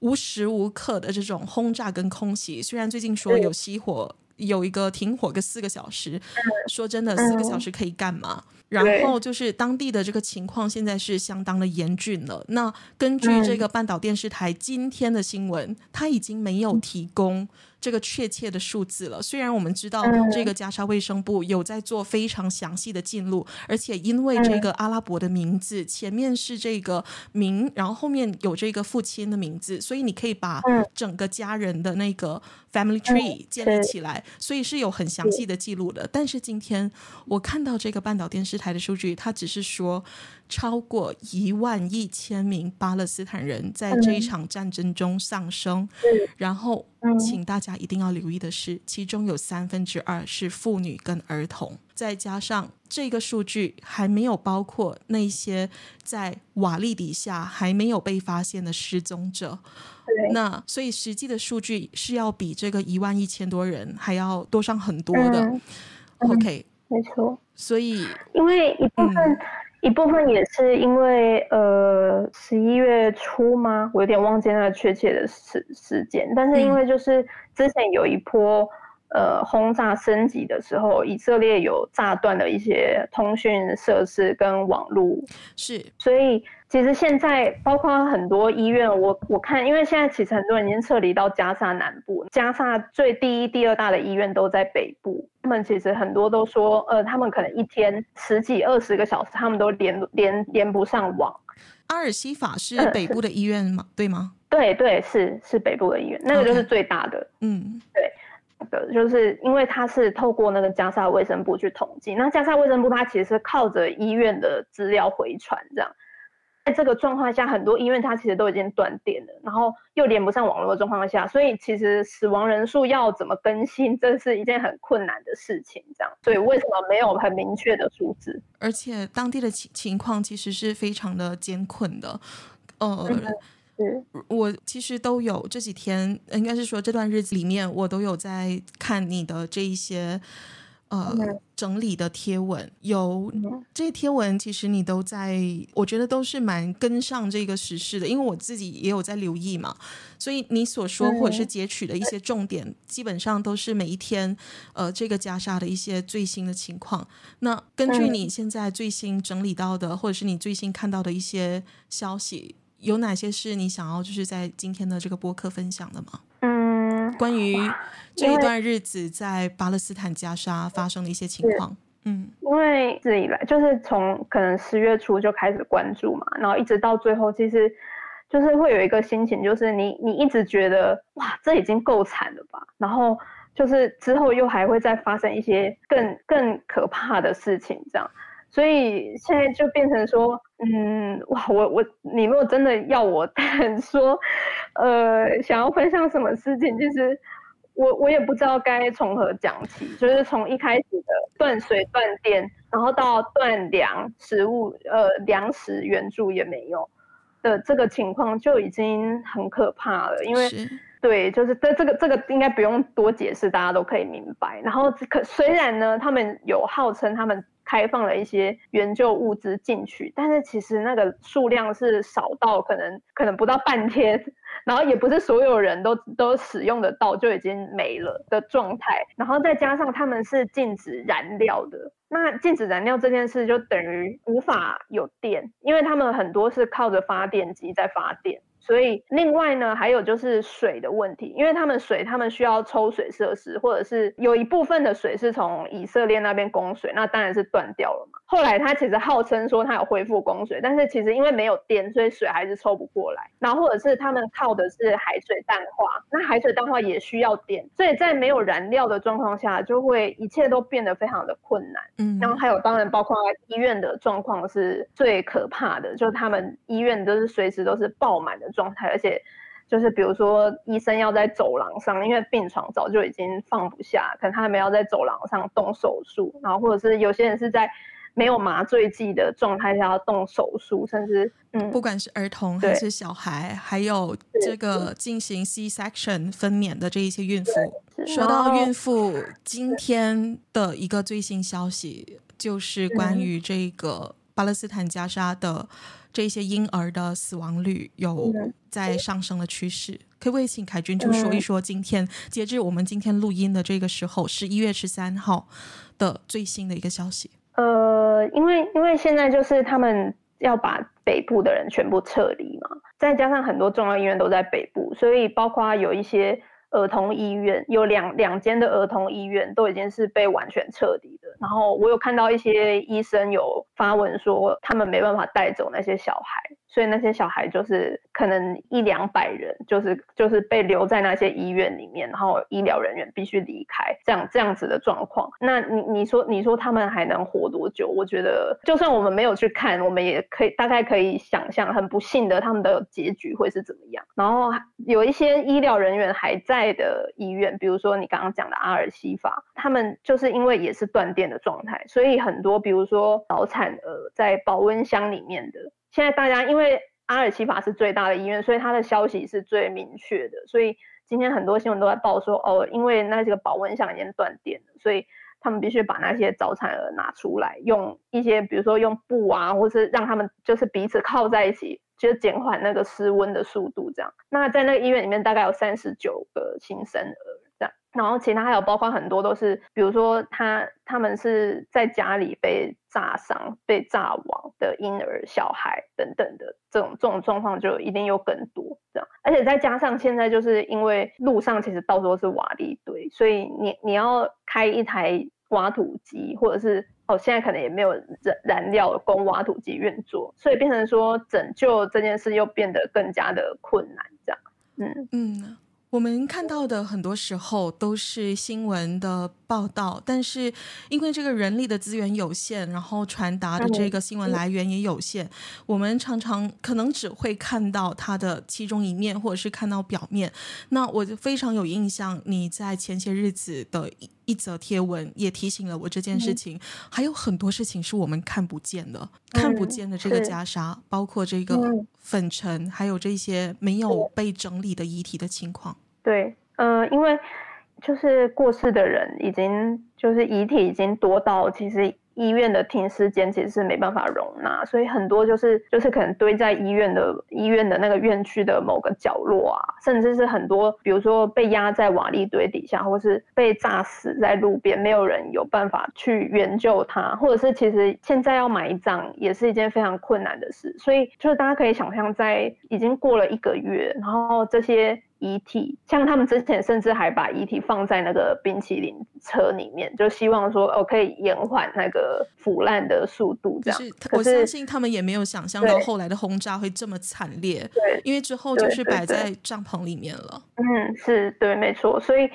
无时无刻的这种轰炸跟空袭，虽然最近说有熄火，有一个停火个四个小时，说真的，四个小时可以干嘛？然后就是当地的这个情况现在是相当的严峻了。那根据这个半岛电视台今天的新闻，它已经没有提供。这个确切的数字了。虽然我们知道这个加沙卫生部有在做非常详细的记录，而且因为这个阿拉伯的名字前面是这个名，然后后面有这个父亲的名字，所以你可以把整个家人的那个 family tree 建立起来，所以是有很详细的记录的。但是今天我看到这个半岛电视台的数据，它只是说超过一万一千名巴勒斯坦人在这一场战争中丧生，然后。请大家一定要留意的是，其中有三分之二是妇女跟儿童，再加上这个数据还没有包括那些在瓦砾底下还没有被发现的失踪者。那所以实际的数据是要比这个一万一千多人还要多上很多的。嗯、OK，没错。所以因为一部分。嗯一部分也是因为，呃，十一月初吗？我有点忘记那个确切的时时间。但是因为就是之前有一波，呃，轰炸升级的时候，以色列有炸断了一些通讯设施跟网络，是，所以。其实现在包括很多医院，我我看，因为现在其实很多人已经撤离到加沙南部，加沙最第一、第二大的医院都在北部。他们其实很多都说，呃，他们可能一天十几、二十个小时，他们都连连连不上网。阿尔西法是北部的医院吗？对吗？对对，是是北部的医院，那个就是最大的。Okay. 嗯，对，那个就是因为它是透过那个加沙卫生部去统计，那加沙卫生部它其实是靠着医院的资料回传这样。在这个状况下，很多医院它其实都已经断电了，然后又连不上网络的状况下，所以其实死亡人数要怎么更新，这是一件很困难的事情。这样，所以为什么没有很明确的数字？而且当地的情情况其实是非常的艰困的。呃，嗯，我其实都有这几天，应该是说这段日子里面，我都有在看你的这一些。呃，整理的贴文。有这些贴文，其实你都在，我觉得都是蛮跟上这个时事的，因为我自己也有在留意嘛，所以你所说或者是截取的一些重点，基本上都是每一天呃这个加沙的一些最新的情况。那根据你现在最新整理到的，或者是你最新看到的一些消息，有哪些是你想要就是在今天的这个播客分享的吗？嗯，关于。这一段日子在巴勒斯坦加沙发生的一些情况，嗯，因为一直以来就是从可能十月初就开始关注嘛，然后一直到最后，其实就是会有一个心情，就是你你一直觉得哇，这已经够惨了吧，然后就是之后又还会再发生一些更更可怕的事情，这样，所以现在就变成说，嗯，哇，我我你如果真的要我 [laughs] 说，呃，想要分享什么事情，就是。我我也不知道该从何讲起，就是从一开始的断水断电，然后到断粮食物，呃，粮食援助也没有的这个情况就已经很可怕了，因为。对，就是这这个这个应该不用多解释，大家都可以明白。然后可虽然呢，他们有号称他们开放了一些援救物资进去，但是其实那个数量是少到可能可能不到半天，然后也不是所有人都都使用得到就已经没了的状态。然后再加上他们是禁止燃料的，那禁止燃料这件事就等于无法有电，因为他们很多是靠着发电机在发电。所以，另外呢，还有就是水的问题，因为他们水，他们需要抽水设施，或者是有一部分的水是从以色列那边供水，那当然是断掉了嘛。后来他其实号称说他有恢复供水，但是其实因为没有电，所以水还是抽不过来。然后或者是他们靠的是海水淡化，那海水淡化也需要电，所以在没有燃料的状况下，就会一切都变得非常的困难。嗯，然后还有当然包括医院的状况是最可怕的，就是他们医院都是随时都是爆满的状态，而且就是比如说医生要在走廊上，因为病床早就已经放不下，可能他们要在走廊上动手术，然后或者是有些人是在没有麻醉剂的状态下要动手术，甚至嗯，不管是儿童还是小孩，还有这个进行 C section 分娩的这一些孕妇。说到孕妇，今天的一个最新消息就是关于这个巴勒斯坦加沙的。这些婴儿的死亡率有在上升的趋势，可不可以请凯军就说一说今天截至我们今天录音的这个时候，十一月十三号的最新的一个消息？呃，因为因为现在就是他们要把北部的人全部撤离嘛，再加上很多重要医院都在北部，所以包括有一些。儿童医院有两两间的儿童医院都已经是被完全撤离的，然后我有看到一些医生有发文说，他们没办法带走那些小孩。所以那些小孩就是可能一两百人，就是就是被留在那些医院里面，然后医疗人员必须离开，这样这样子的状况。那你你说你说他们还能活多久？我觉得就算我们没有去看，我们也可以大概可以想象，很不幸的他们的结局会是怎么样。然后有一些医疗人员还在的医院，比如说你刚刚讲的阿尔西法，他们就是因为也是断电的状态，所以很多比如说早产儿在保温箱里面的。现在大家因为阿尔奇法是最大的医院，所以他的消息是最明确的。所以今天很多新闻都在报说，哦，因为那几个保温箱已经断电了，所以他们必须把那些早产儿拿出来，用一些比如说用布啊，或是让他们就是彼此靠在一起，就减缓那个失温的速度。这样，那在那个医院里面大概有三十九个新生儿。然后其他还有包括很多都是，比如说他他们是在家里被炸伤、被炸亡的婴儿、小孩等等的这种这种状况就一定有更多这样，而且再加上现在就是因为路上其实到处都是瓦砾堆，所以你你要开一台挖土机，或者是哦现在可能也没有燃燃料供挖土机运作，所以变成说拯救这件事又变得更加的困难这样，嗯。嗯。我们看到的很多时候都是新闻的报道，但是因为这个人力的资源有限，然后传达的这个新闻来源也有限，我们常常可能只会看到它的其中一面，或者是看到表面。那我就非常有印象，你在前些日子的一一则贴文也提醒了我这件事情，还有很多事情是我们看不见的，看不见的这个袈裟，包括这个粉尘，还有这些没有被整理的遗体的情况。对，呃，因为就是过世的人已经就是遗体已经多到，其实医院的停尸间其实是没办法容纳，所以很多就是就是可能堆在医院的医院的那个院区的某个角落啊，甚至是很多比如说被压在瓦砾堆底下，或是被炸死在路边，没有人有办法去援救他，或者是其实现在要埋葬也是一件非常困难的事，所以就是大家可以想象，在已经过了一个月，然后这些。遗体，像他们之前甚至还把遗体放在那个冰淇淋车里面，就希望说哦可以延缓那个腐烂的速度。这样，是我相信他们也没有想象到后来的轰炸会这么惨烈。对，因为之后就是摆在帐篷里面了。嗯，是对，没错。所以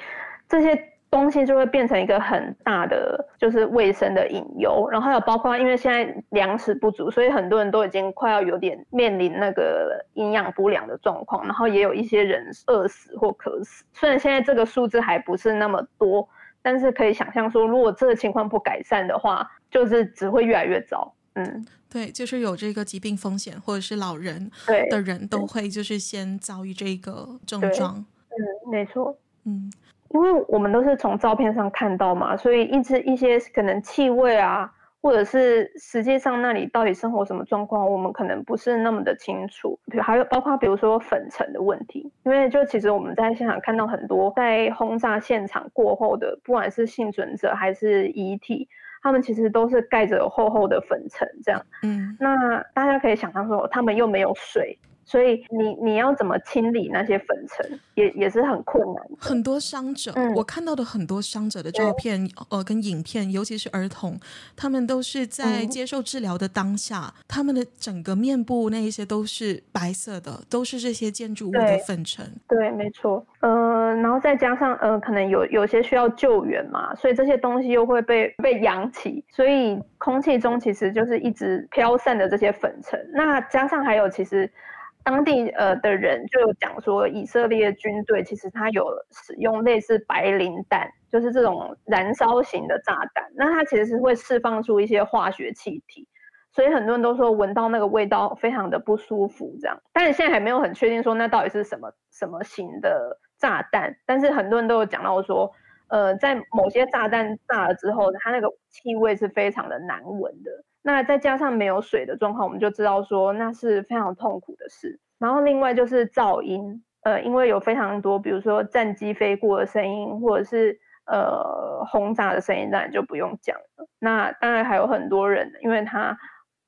这些东西就会变成一个很大的就是卫生的隐忧。然后还有包括因为现在粮食不足，所以很多人都已经快要有点面临那个营养不良的状况，然后也有一些人饿死或渴死。虽然现在这个数字还不是那么多，但是可以想象说，如果这个情况不改善的话，就是只会越来越糟。嗯。对，就是有这个疾病风险或者是老人的人都会就是先遭遇这个症状。嗯，没错。嗯，因为我们都是从照片上看到嘛，所以一直一些可能气味啊，或者是实际上那里到底生活什么状况，我们可能不是那么的清楚。还有包括比如说粉尘的问题，因为就其实我们在现场看到很多在轰炸现场过后的，不管是幸存者还是遗体。他们其实都是盖着厚厚的粉尘，这样。嗯，那大家可以想象说，他们又没有水。所以你你要怎么清理那些粉尘，也也是很困难。很多伤者，嗯，我看到的很多伤者的照片，呃，跟影片，尤其是儿童，他们都是在接受治疗的当下，嗯，他们的整个面部那一些都是白色的，都是这些建筑物的粉尘。对，对，没错。呃，然后再加上呃，可能有有些需要救援嘛，所以这些东西又会被被扬起，所以空气中其实就是一直飘散的这些粉尘。那加上还有其实。当地呃的人就有讲说，以色列军队其实他有使用类似白磷弹，就是这种燃烧型的炸弹。那它其实是会释放出一些化学气体，所以很多人都说闻到那个味道非常的不舒服。这样，但是现在还没有很确定说那到底是什么什么型的炸弹。但是很多人都有讲到说，呃，在某些炸弹炸了之后，它那个气味是非常的难闻的。那再加上没有水的状况，我们就知道说那是非常痛苦的事。然后另外就是噪音，呃，因为有非常多，比如说战机飞过的声音，或者是呃轰炸的声音，当然就不用讲了。那当然还有很多人，因为他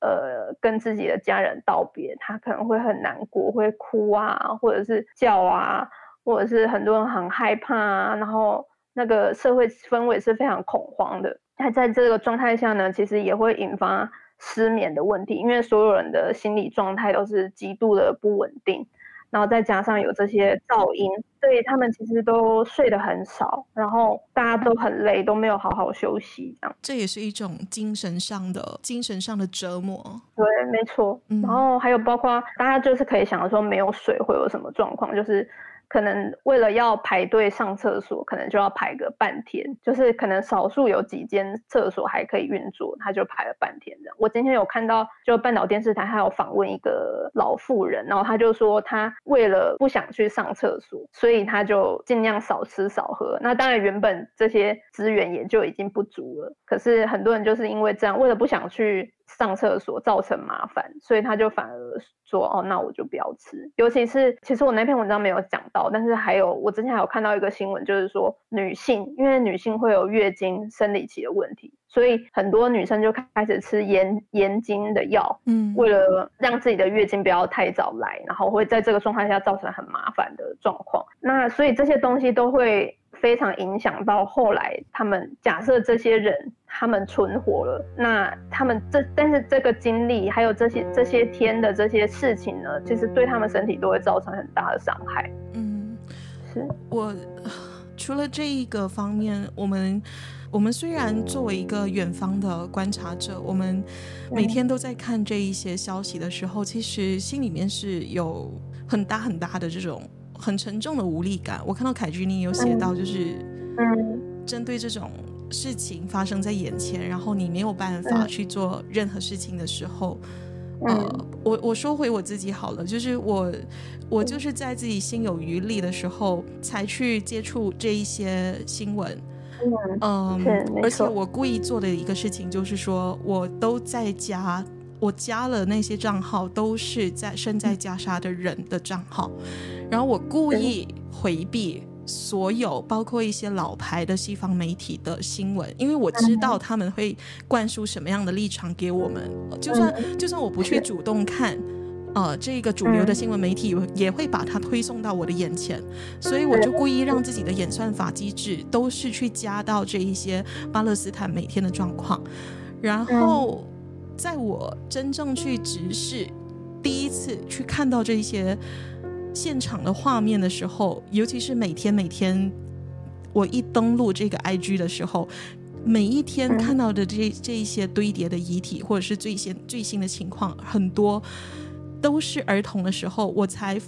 呃跟自己的家人道别，他可能会很难过，会哭啊，或者是叫啊，或者是很多人很害怕啊，然后那个社会氛围是非常恐慌的。那在这个状态下呢，其实也会引发失眠的问题，因为所有人的心理状态都是极度的不稳定，然后再加上有这些噪音，所以他们其实都睡得很少，然后大家都很累，都没有好好休息，这样。这也是一种精神上的精神上的折磨。对，没错。然后还有包括大家就是可以想到说，没有水会有什么状况，就是。可能为了要排队上厕所，可能就要排个半天。就是可能少数有几间厕所还可以运作，他就排了半天这样。我今天有看到，就半岛电视台还有访问一个老妇人，然后他就说他为了不想去上厕所，所以他就尽量少吃少喝。那当然原本这些资源也就已经不足了，可是很多人就是因为这样，为了不想去。上厕所造成麻烦，所以他就反而说：“哦，那我就不要吃。”尤其是，其实我那篇文章没有讲到，但是还有我之前还有看到一个新闻，就是说女性，因为女性会有月经生理期的问题，所以很多女生就开始吃延延经的药，嗯，为了让自己的月经不要太早来，然后会在这个状态下造成很麻烦的状况。那所以这些东西都会。非常影响到后来，他们假设这些人他们存活了，那他们这但是这个经历还有这些这些天的这些事情呢，其实对他们身体都会造成很大的伤害。嗯，是我除了这一个方面，我们我们虽然作为一个远方的观察者，我们每天都在看这一些消息的时候，其实心里面是有很大很大的这种。很沉重的无力感。我看到凯君你有写到，就是嗯。针对这种事情发生在眼前，然后你没有办法去做任何事情的时候，呃，我我说回我自己好了，就是我我就是在自己心有余力的时候才去接触这一些新闻，嗯，而且我故意做的一个事情就是说，我都在加，我加了那些账号都是在身在加沙的人的账号。然后我故意回避所有，包括一些老牌的西方媒体的新闻，因为我知道他们会灌输什么样的立场给我们。就算就算我不去主动看，呃，这个主流的新闻媒体也会把它推送到我的眼前，所以我就故意让自己的演算法机制都是去加到这一些巴勒斯坦每天的状况。然后在我真正去直视第一次去看到这些。现场的画面的时候，尤其是每天每天我一登录这个 IG 的时候，每一天看到的这这一些堆叠的遗体，或者是最新最新的情况，很多都是儿童的时候，我才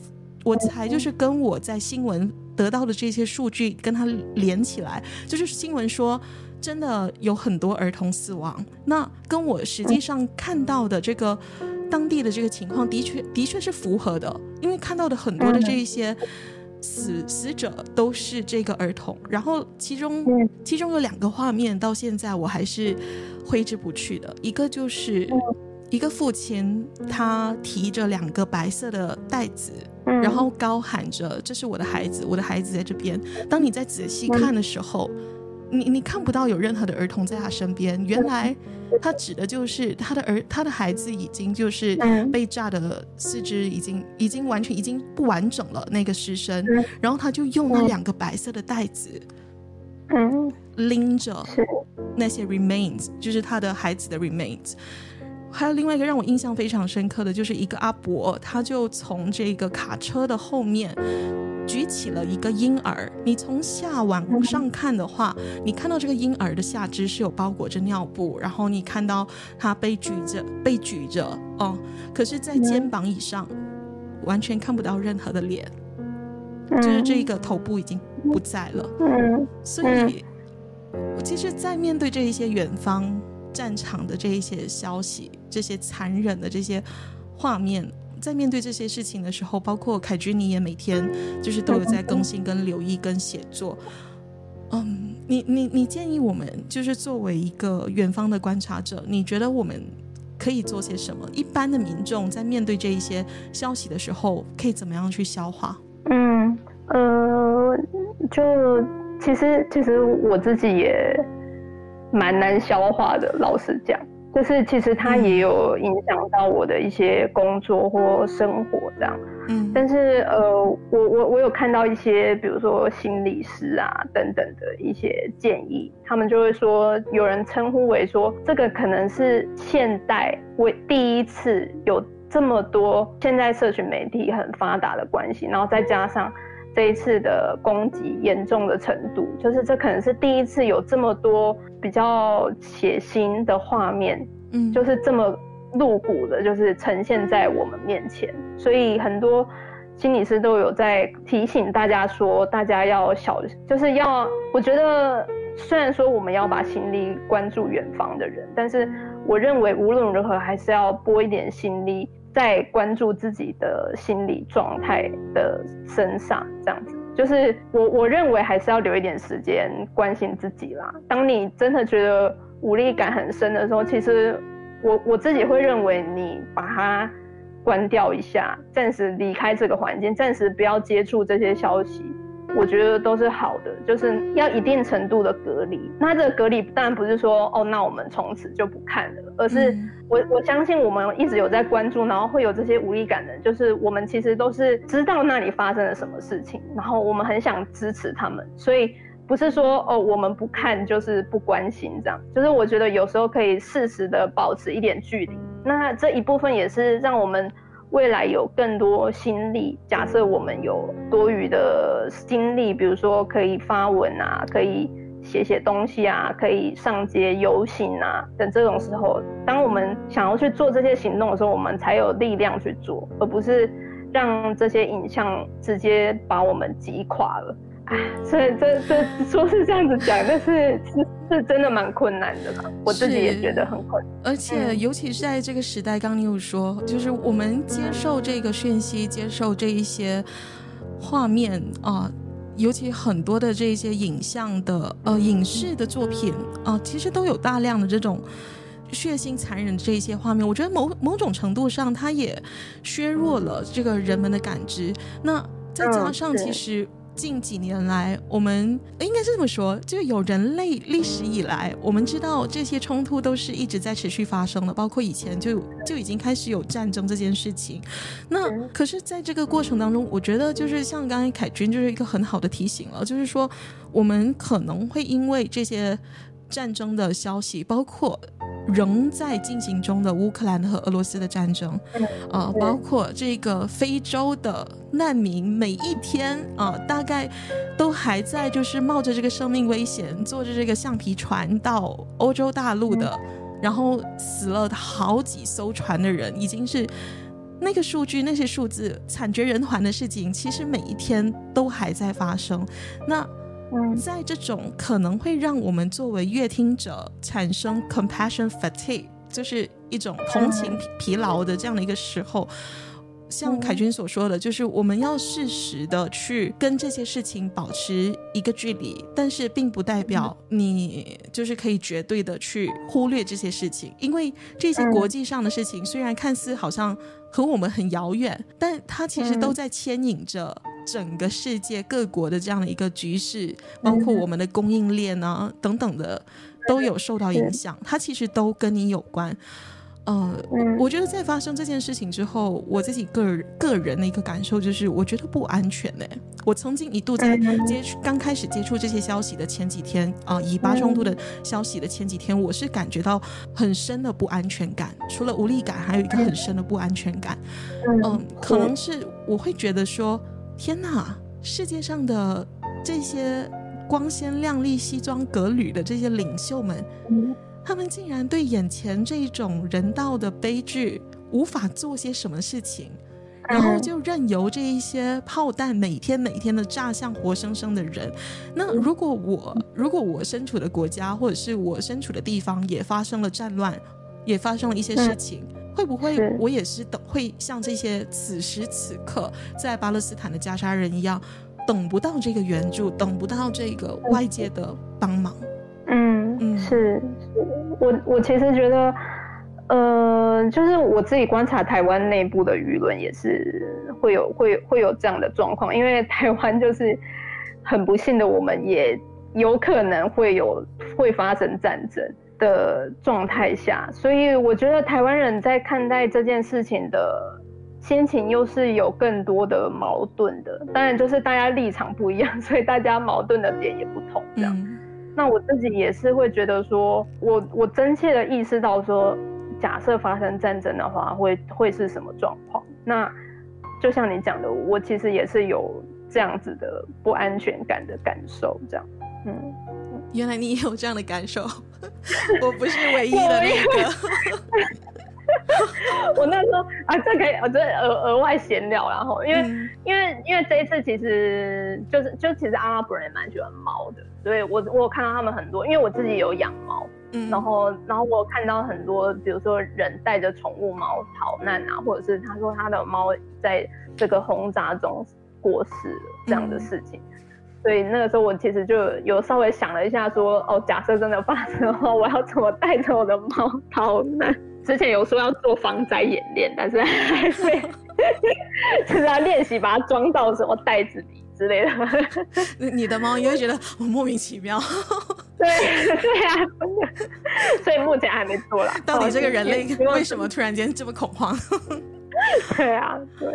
我才就是跟我在新闻得到的这些数据跟它连起来，就是新闻说真的有很多儿童死亡，那跟我实际上看到的这个当地的这个情况的确的确是符合的，因为看到的很多的这一些。死死者都是这个儿童，然后其中其中有两个画面到现在我还是挥之不去的，一个就是一个父亲他提着两个白色的袋子，然后高喊着：“这是我的孩子，我的孩子在这边。”当你在仔细看的时候，你你看不到有任何的儿童在他身边，原来他指的就是他的儿他的孩子已经就是被炸的四肢已经已经完全已经不完整了那个尸身，然后他就用那两个白色的袋子，拎着那些 remains，就是他的孩子的 remains。还有另外一个让我印象非常深刻的就是一个阿伯，他就从这个卡车的后面。举起了一个婴儿，你从下往上看的话，你看到这个婴儿的下肢是有包裹着尿布，然后你看到他被举着，被举着，哦，可是，在肩膀以上完全看不到任何的脸，就是这个头部已经不在了。所以，其实，在面对这一些远方战场的这一些消息，这些残忍的这些画面。在面对这些事情的时候，包括凯君，你也每天就是都有在更新、跟留意、跟写作。嗯，你你你建议我们，就是作为一个远方的观察者，你觉得我们可以做些什么？一般的民众在面对这一些消息的时候，可以怎么样去消化？嗯呃，就其实其实我自己也蛮难消化的，老实讲。就是其实它也有影响到我的一些工作或生活这样，嗯，但是呃，我我我有看到一些，比如说心理师啊等等的一些建议，他们就会说，有人称呼为说，这个可能是现代为第一次有这么多现在社群媒体很发达的关系，然后再加上这一次的攻击严重的程度，就是这可能是第一次有这么多。比较血腥的画面，嗯，就是这么露骨的，就是呈现在我们面前。所以很多心理师都有在提醒大家说，大家要小，就是要。我觉得虽然说我们要把心力关注远方的人，但是我认为无论如何还是要拨一点心力在关注自己的心理状态的身上，这样子。就是我，我认为还是要留一点时间关心自己啦。当你真的觉得无力感很深的时候，其实我我自己会认为你把它关掉一下，暂时离开这个环境，暂时不要接触这些消息。我觉得都是好的，就是要一定程度的隔离。那这个隔离当然不是说哦，那我们从此就不看了，而是我我相信我们一直有在关注，然后会有这些无力感的，就是我们其实都是知道那里发生了什么事情，然后我们很想支持他们，所以不是说哦，我们不看就是不关心这样，就是我觉得有时候可以适时的保持一点距离。那这一部分也是让我们。未来有更多心力，假设我们有多余的精力，比如说可以发文啊，可以写写东西啊，可以上街游行啊，等这种时候，当我们想要去做这些行动的时候，我们才有力量去做，而不是让这些影像直接把我们击垮了。所以这这说是这样子讲，但是是是真的蛮困难的啦。我自己也觉得很困难。而且尤其是在这个时代，刚刚你有说，就是我们接受这个讯息，接受这一些画面啊、呃，尤其很多的这一些影像的呃影视的作品啊、呃，其实都有大量的这种血腥残忍的这一些画面。我觉得某某种程度上，它也削弱了这个人们的感知。那再加上其实。近几年来，我们应该是这么说，就有人类历史以来，我们知道这些冲突都是一直在持续发生的，包括以前就就已经开始有战争这件事情。那可是，在这个过程当中，我觉得就是像刚才凯军就是一个很好的提醒了，就是说我们可能会因为这些战争的消息，包括仍在进行中的乌克兰和俄罗斯的战争，呃，包括这个非洲的难民，每一天啊、呃，大概都还在就是冒着这个生命危险，坐着这个橡皮船到欧洲大陆的，然后死了好几艘船的人，已经是那个数据，那些数字惨绝人寰的事情，其实每一天都还在发生。那。在这种可能会让我们作为乐听者产生 compassion fatigue，就是一种同情疲劳的这样的一个时候，像凯军所说的，就是我们要适时的去跟这些事情保持一个距离，但是并不代表你就是可以绝对的去忽略这些事情，因为这些国际上的事情虽然看似好像和我们很遥远，但它其实都在牵引着。整个世界各国的这样的一个局势，包括我们的供应链啊等等的，都有受到影响。它其实都跟你有关。呃，我觉得在发生这件事情之后，我自己个人个人的一个感受就是，我觉得不安全嘞。我曾经一度在接触刚开始接触这些消息的前几天啊，以巴冲突的消息的前几天，我是感觉到很深的不安全感。除了无力感，还有一个很深的不安全感。嗯，可能是我会觉得说。天哪！世界上的这些光鲜亮丽、西装革履的这些领袖们，他们竟然对眼前这种人道的悲剧无法做些什么事情，然后就任由这一些炮弹每天每天的炸向活生生的人。那如果我如果我身处的国家或者是我身处的地方也发生了战乱，也发生了一些事情。会不会我也是等会像这些此时此刻在巴勒斯坦的加沙人一样，等不到这个援助，等不到这个外界的帮忙？嗯嗯，是，是我我其实觉得，呃，就是我自己观察台湾内部的舆论也是会有会会有这样的状况，因为台湾就是很不幸的，我们也有可能会有会发生战争。的状态下，所以我觉得台湾人在看待这件事情的心情又是有更多的矛盾的。当然，就是大家立场不一样，[laughs] 所以大家矛盾的点也不同。这样，嗯、那我自己也是会觉得说，我我真切的意识到说，假设发生战争的话，会会是什么状况？那就像你讲的，我其实也是有这样子的不安全感的感受。这样，嗯。原来你也有这样的感受，[laughs] 我不是唯一的那个。[laughs] 我那时候啊，这可以，我这额额外闲聊，然后因为、嗯、因为因为这一次其实就是就其实阿拉伯人也蛮喜欢猫的，所以我我有看到他们很多，因为我自己有养猫，嗯，然后然后我有看到很多，比如说人带着宠物猫逃难啊，或者是他说他的猫在这个轰炸中过世了这样的事情。嗯所以那个时候我其实就有稍微想了一下说，说哦，假设真的发生的话，我要怎么带着我的猫逃难？之前有说要做防灾演练，但是还是就 [laughs] 是要练习把它装到什么袋子里之类的。[laughs] 你的猫也会觉得我莫名其妙。[laughs] 对对呀、啊，所以目前还没做啦。到底这个人类为什么突然间这么恐慌？[laughs] 对啊，对。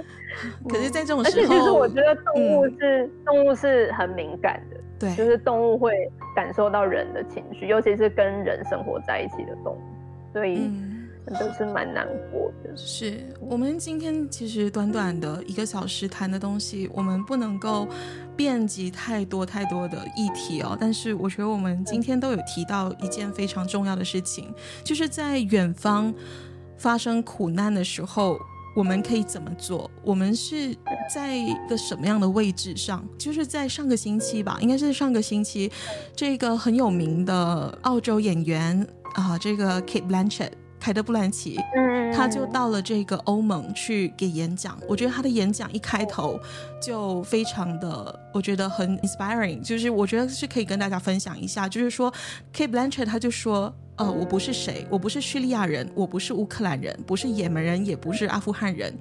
可是，在这种时候，而且其实我觉得动物是、嗯、动物是很敏感的，对，就是动物会感受到人的情绪，尤其是跟人生活在一起的动物，所以都是蛮难过的。是我们今天其实短短的一个小时谈的东西，我们不能够遍及太多太多的议题哦。但是我觉得我们今天都有提到一件非常重要的事情，就是在远方发生苦难的时候。我们可以怎么做？我们是在一个什么样的位置上？就是在上个星期吧，应该是上个星期，这个很有名的澳洲演员啊，这个 Kate Blanchett 凯德·布兰奇，他就到了这个欧盟去给演讲。我觉得他的演讲一开头就非常的，我觉得很 inspiring，就是我觉得是可以跟大家分享一下，就是说 Kate Blanchett 他就说。呃，我不是谁，我不是叙利亚人，我不是乌克兰人，不是也门人，也不是阿富汗人，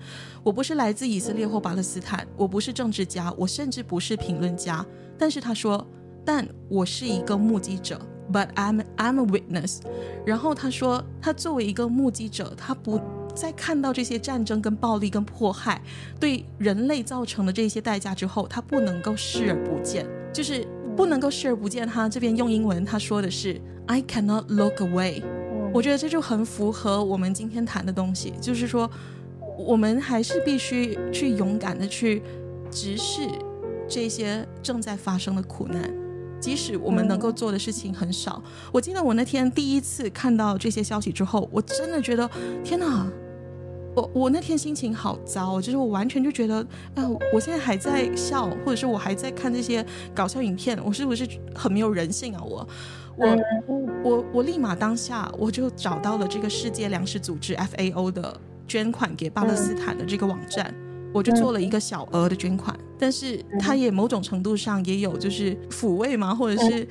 我不是来自以色列或巴勒斯坦，我不是政治家，我甚至不是评论家。但是他说，但我是一个目击者，But I'm I'm a witness。然后他说，他作为一个目击者，他不再看到这些战争跟暴力跟迫害对人类造成的这些代价之后，他不能够视而不见，就是不能够视而不见。他这边用英文他说的是。I cannot look away，我觉得这就很符合我们今天谈的东西，就是说，我们还是必须去勇敢的去直视这些正在发生的苦难，即使我们能够做的事情很少。我记得我那天第一次看到这些消息之后，我真的觉得，天哪！我我那天心情好糟，就是我完全就觉得，啊、呃，我现在还在笑，或者是我还在看这些搞笑影片，我是不是很没有人性啊？我，我，我，我立马当下我就找到了这个世界粮食组织 FAO 的捐款给巴勒斯坦的这个网站，我就做了一个小额的捐款，但是它也某种程度上也有就是抚慰嘛，或者是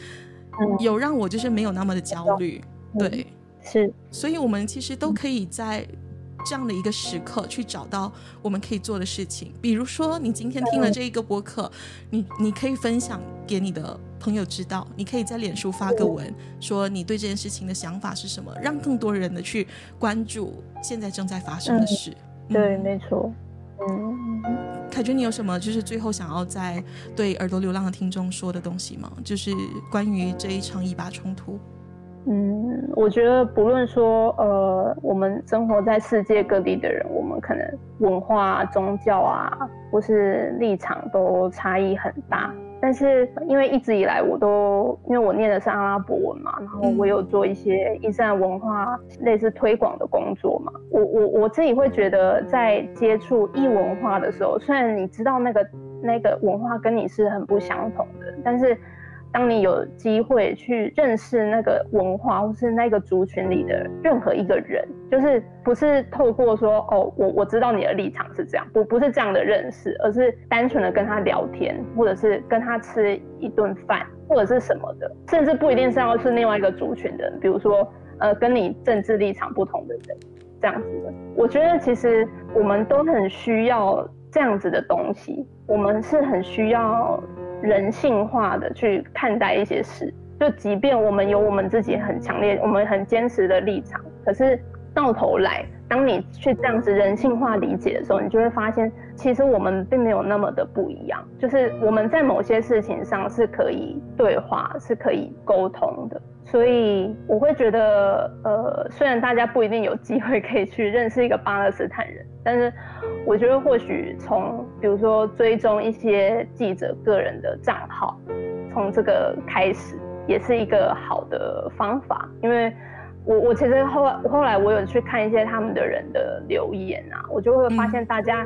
有让我就是没有那么的焦虑，对，是，所以我们其实都可以在。这样的一个时刻，去找到我们可以做的事情。比如说，你今天听了这一个播客，你你可以分享给你的朋友知道。你可以在脸书发个文，说你对这件事情的想法是什么，让更多人的去关注现在正在发生的事。嗯、对，没错。嗯，凯君，你有什么就是最后想要在对耳朵流浪的听众说的东西吗？就是关于这一场以巴冲突。嗯，我觉得不论说，呃，我们生活在世界各地的人，我们可能文化、宗教啊，或是立场都差异很大。但是因为一直以来我都，因为我念的是阿拉伯文嘛，然后我有做一些伊斯兰文化类似推广的工作嘛，我我我自己会觉得，在接触异文化的时候，虽然你知道那个那个文化跟你是很不相同的，但是。当你有机会去认识那个文化，或是那个族群里的任何一个人，就是不是透过说哦，我我知道你的立场是这样，不不是这样的认识，而是单纯的跟他聊天，或者是跟他吃一顿饭，或者是什么的，甚至不一定是要是另外一个族群的人，比如说呃跟你政治立场不同的人，这样子的。我觉得其实我们都很需要这样子的东西，我们是很需要。人性化的去看待一些事，就即便我们有我们自己很强烈、我们很坚持的立场，可是到头来，当你去这样子人性化理解的时候，你就会发现，其实我们并没有那么的不一样。就是我们在某些事情上是可以对话、是可以沟通的。所以我会觉得，呃，虽然大家不一定有机会可以去认识一个巴勒斯坦人，但是我觉得或许从比如说追踪一些记者个人的账号，从这个开始也是一个好的方法。因为我我其实后来后来我有去看一些他们的人的留言啊，我就会发现大家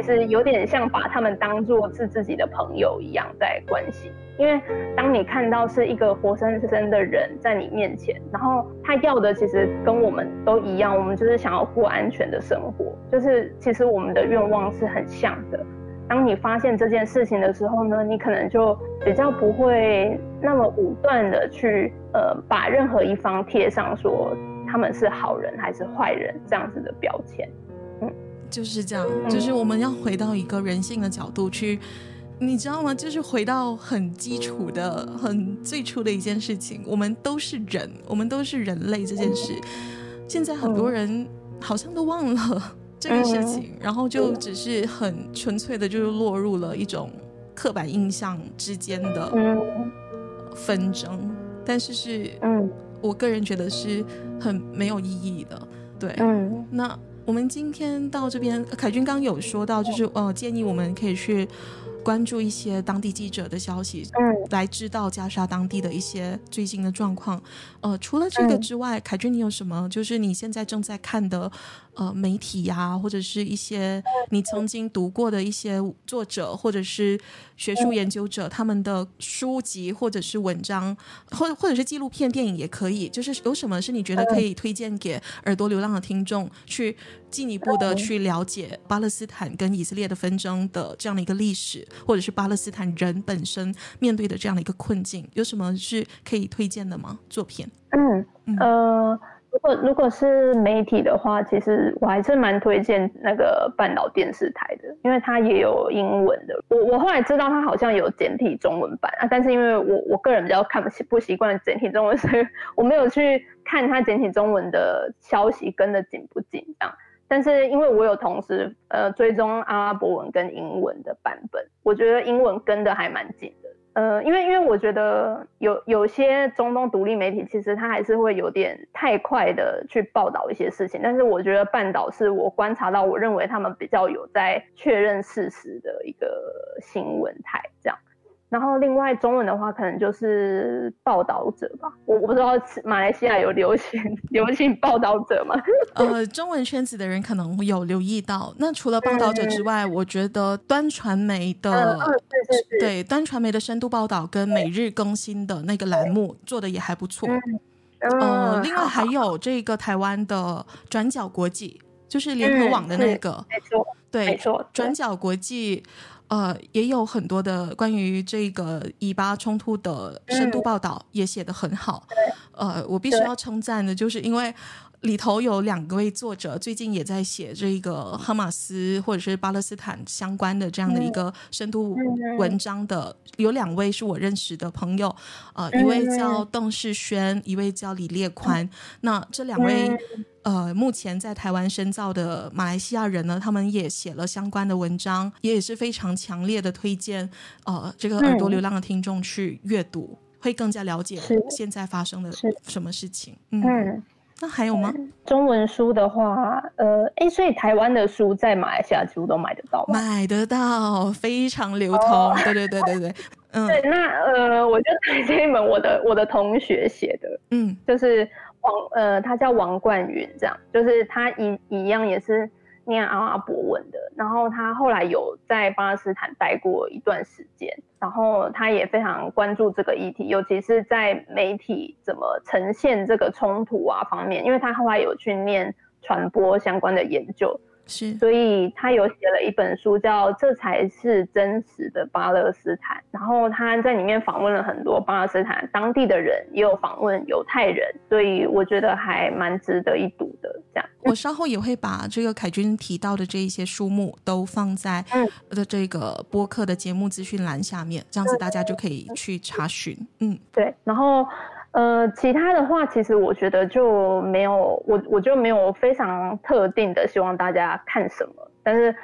其实有点像把他们当作是自己的朋友一样在关心。因为当你看到是一个活生生的人在你面前，然后他要的其实跟我们都一样，我们就是想要过安全的生活，就是其实我们的愿望是很像的。当你发现这件事情的时候呢，你可能就比较不会那么武断的去呃把任何一方贴上说他们是好人还是坏人这样子的标签。嗯，就是这样，就是我们要回到一个人性的角度去。你知道吗？就是回到很基础的、很最初的一件事情，我们都是人，我们都是人类这件事。现在很多人好像都忘了这个事情，然后就只是很纯粹的，就是落入了一种刻板印象之间的纷争。但是是，我个人觉得是很没有意义的。对，那我们今天到这边，凯军刚有说到，就是呃，建议我们可以去。关注一些当地记者的消息，嗯，来知道加沙当地的一些最新的状况。呃，除了这个之外，凯君，你有什么？就是你现在正在看的？呃，媒体呀、啊，或者是一些你曾经读过的一些作者，或者是学术研究者，他们的书籍或者是文章，或或者是纪录片、电影也可以。就是有什么是你觉得可以推荐给耳朵流浪的听众，去进一步的去了解巴勒斯坦跟以色列的纷争的这样的一个历史，或者是巴勒斯坦人本身面对的这样的一个困境，有什么是可以推荐的吗？作品？嗯嗯呃。如果如果是媒体的话，其实我还是蛮推荐那个半岛电视台的，因为它也有英文的。我我后来知道它好像有简体中文版啊，但是因为我我个人比较看不习不习惯简体中文，所以我没有去看它简体中文的消息跟得紧不紧这样。但是因为我有同时呃追踪阿拉伯文跟英文的版本，我觉得英文跟的还蛮紧的。呃，因为因为我觉得有有些中东独立媒体，其实它还是会有点太快的去报道一些事情，但是我觉得半岛是我观察到，我认为他们比较有在确认事实的一个新闻台，这样。然后另外中文的话，可能就是报道者吧。我我不知道马来西亚有流行 [laughs] 流行报道者吗？呃，中文圈子的人可能有留意到。那除了报道者之外，嗯、我觉得端传媒的、对，对端传媒的深度报道跟每日更新的那个栏目做的也还不错。嗯嗯、呃，另外还有这个台湾的转角国际，就是联合网的那个，没错，对，没错，转角国际。呃，也有很多的关于这个以巴冲突的深度报道，也写得很好。嗯、呃，我必须要称赞的，就是因为里头有两位作者，最近也在写这个哈马斯或者是巴勒斯坦相关的这样的一个深度文章的，有两位是我认识的朋友，呃，一位叫邓世轩，一位叫李烈宽。那这两位。呃，目前在台湾深造的马来西亚人呢，他们也写了相关的文章，也也是非常强烈的推荐。呃，这个耳朵流浪的听众去阅读，嗯、会更加了解现在发生的什么事情。嗯，嗯，那还有吗？中文书的话，呃，哎，所以台湾的书在马来西亚几乎都买得到吗？买得到，非常流通。哦、对对对对对，嗯，对，那呃，我就推这一本我的 [laughs] 我的同学写的，嗯，就是。王呃，他叫王冠云，这样就是他一一样也是念阿拉伯文的，然后他后来有在巴勒斯坦待过一段时间，然后他也非常关注这个议题，尤其是在媒体怎么呈现这个冲突啊方面，因为他后来有去念传播相关的研究。是，所以他有写了一本书，叫《这才是真实的巴勒斯坦》。然后他在里面访问了很多巴勒斯坦当地的人，也有访问犹太人，所以我觉得还蛮值得一读我稍后也会把这个凯君提到的这一些书目都放在的这个播客的节目资讯栏下面，这样子大家就可以去查询。嗯，对，然后。呃，其他的话，其实我觉得就没有，我我就没有非常特定的希望大家看什么。但是，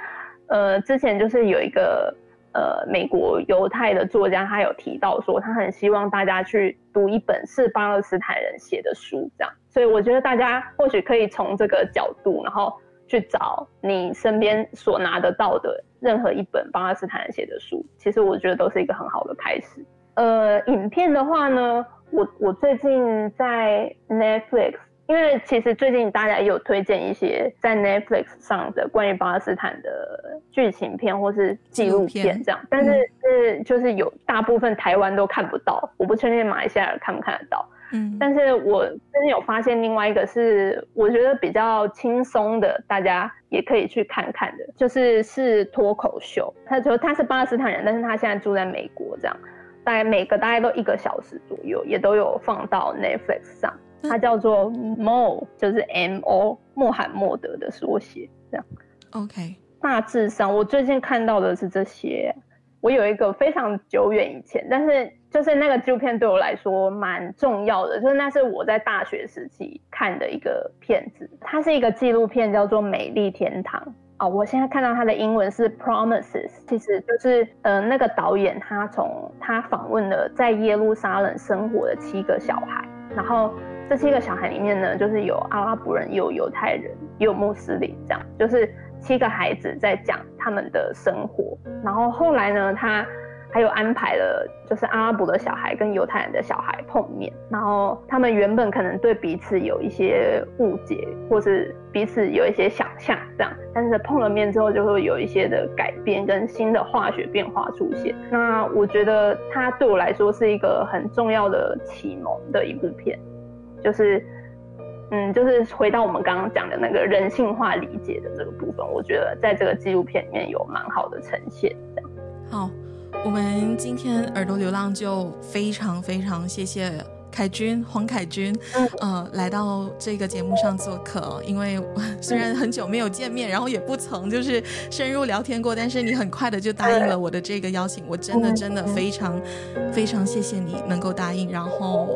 呃，之前就是有一个呃美国犹太的作家，他有提到说，他很希望大家去读一本是巴勒斯坦人写的书，这样。所以我觉得大家或许可以从这个角度，然后去找你身边所拿得到的任何一本巴勒斯坦人写的书，其实我觉得都是一个很好的开始。呃，影片的话呢？我我最近在 Netflix，因为其实最近大家也有推荐一些在 Netflix 上的关于巴勒斯坦的剧情片或是纪录片这样，但是是就是有大部分台湾都看不到，我不确定马来西亚人看不看得到。嗯，但是我最近有发现另外一个是我觉得比较轻松的，大家也可以去看看的，就是是脱口秀。他说他是巴勒斯坦人，但是他现在住在美国这样。大概每个大概都一个小时左右，也都有放到 Netflix 上。它叫做 Mo，就是 M O，穆罕默德的缩写，这样。OK。大致上，我最近看到的是这些。我有一个非常久远以前，但是就是那个纪录片对我来说蛮重要的，就是那是我在大学时期看的一个片子。它是一个纪录片，叫做《美丽天堂》。哦，我现在看到它的英文是 Promises，其实就是呃那个导演他从他访问了在耶路撒冷生活的七个小孩，然后这七个小孩里面呢，就是有阿拉伯人，有犹太人，有穆斯林，这样就是七个孩子在讲他们的生活，然后后来呢他。还有安排了，就是阿拉伯的小孩跟犹太人的小孩碰面，然后他们原本可能对彼此有一些误解，或是彼此有一些想象这样，但是碰了面之后就会有一些的改变跟新的化学变化出现。那我觉得它对我来说是一个很重要的启蒙的一部片，就是，嗯，就是回到我们刚刚讲的那个人性化理解的这个部分，我觉得在这个纪录片里面有蛮好的呈现。好。我们今天耳朵流浪就非常非常谢谢凯军黄凯军，呃，来到这个节目上做客。因为 [laughs] 虽然很久没有见面，然后也不曾就是深入聊天过，但是你很快的就答应了我的这个邀请，我真的真的非常非常谢谢你能够答应，然后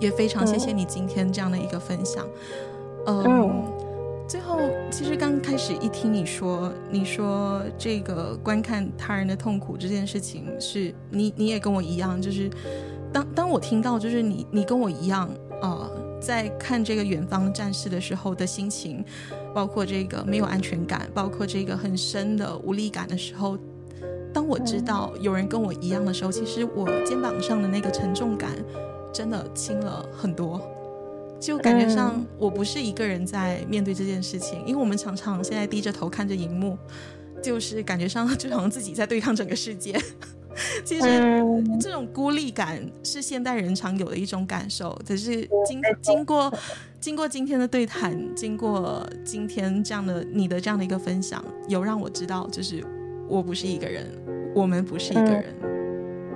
也非常谢谢你今天这样的一个分享。嗯，最后，其实刚开始一听你说，你说这个观看他人的痛苦这件事情，是你你也跟我一样，就是当当我听到，就是你你跟我一样，呃，在看这个远方战士的时候的心情，包括这个没有安全感，包括这个很深的无力感的时候，当我知道有人跟我一样的时候，其实我肩膀上的那个沉重感真的轻了很多。就感觉上我不是一个人在面对这件事情，因为我们常常现在低着头看着荧幕，就是感觉上 [laughs] 就好像自己在对抗整个世界。[laughs] 其实这种孤立感是现代人常有的一种感受。可是经经过经过今天的对谈，经过今天这样的你的这样的一个分享，有让我知道，就是我不是一个人，我们不是一个人。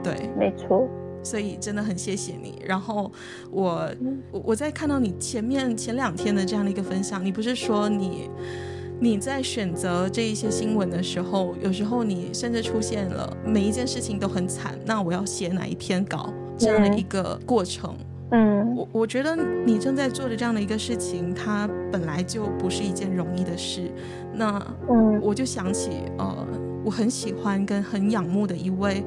对，没错。所以真的很谢谢你。然后我我我在看到你前面前两天的这样的一个分享，你不是说你你在选择这一些新闻的时候，有时候你甚至出现了每一件事情都很惨，那我要写哪一篇稿这样的一个过程。嗯，我我觉得你正在做的这样的一个事情，它本来就不是一件容易的事。那嗯我就想起呃，我很喜欢跟很仰慕的一位。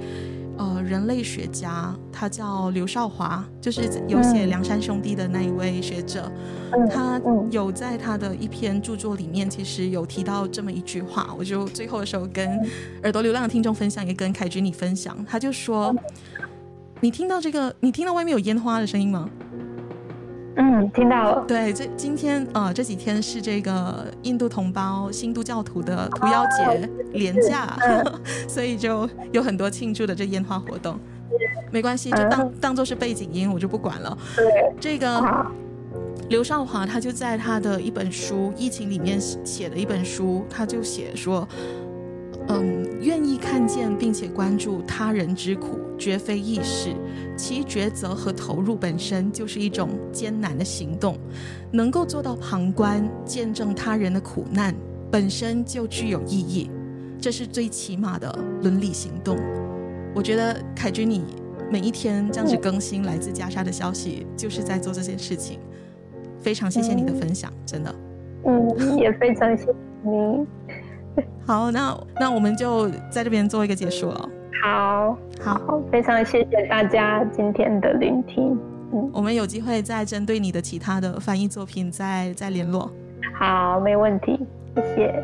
呃，人类学家，他叫刘少华，就是有写《梁山兄弟》的那一位学者。嗯、他有在他的一篇著作里面，其实有提到这么一句话，我就最后的时候跟耳朵流浪的听众分享，也跟凯君你分享。他就说：“你听到这个，你听到外面有烟花的声音吗？”嗯，听到了。对，这今天呃这几天是这个印度同胞新都教徒的屠妖节连假，嗯、[laughs] 所以就有很多庆祝的这烟花活动。没关系，就当、嗯、当做是背景音，我就不管了。对，这个刘少华他就在他的一本书疫情里面写的一本书，他就写说。嗯，愿意看见并且关注他人之苦，绝非易事。其抉择和投入本身就是一种艰难的行动。能够做到旁观、见证他人的苦难，本身就具有意义。这是最起码的伦理行动。我觉得凯君，你每一天这样子更新来自加沙的消息，就是在做这件事情。非常谢谢你的分享，真的。嗯，也非常谢谢你。[laughs] 好，那那我们就在这边做一个结束了。好，好，非常谢谢大家今天的聆听。嗯，我们有机会再针对你的其他的翻译作品再再联络。好，没问题，谢谢。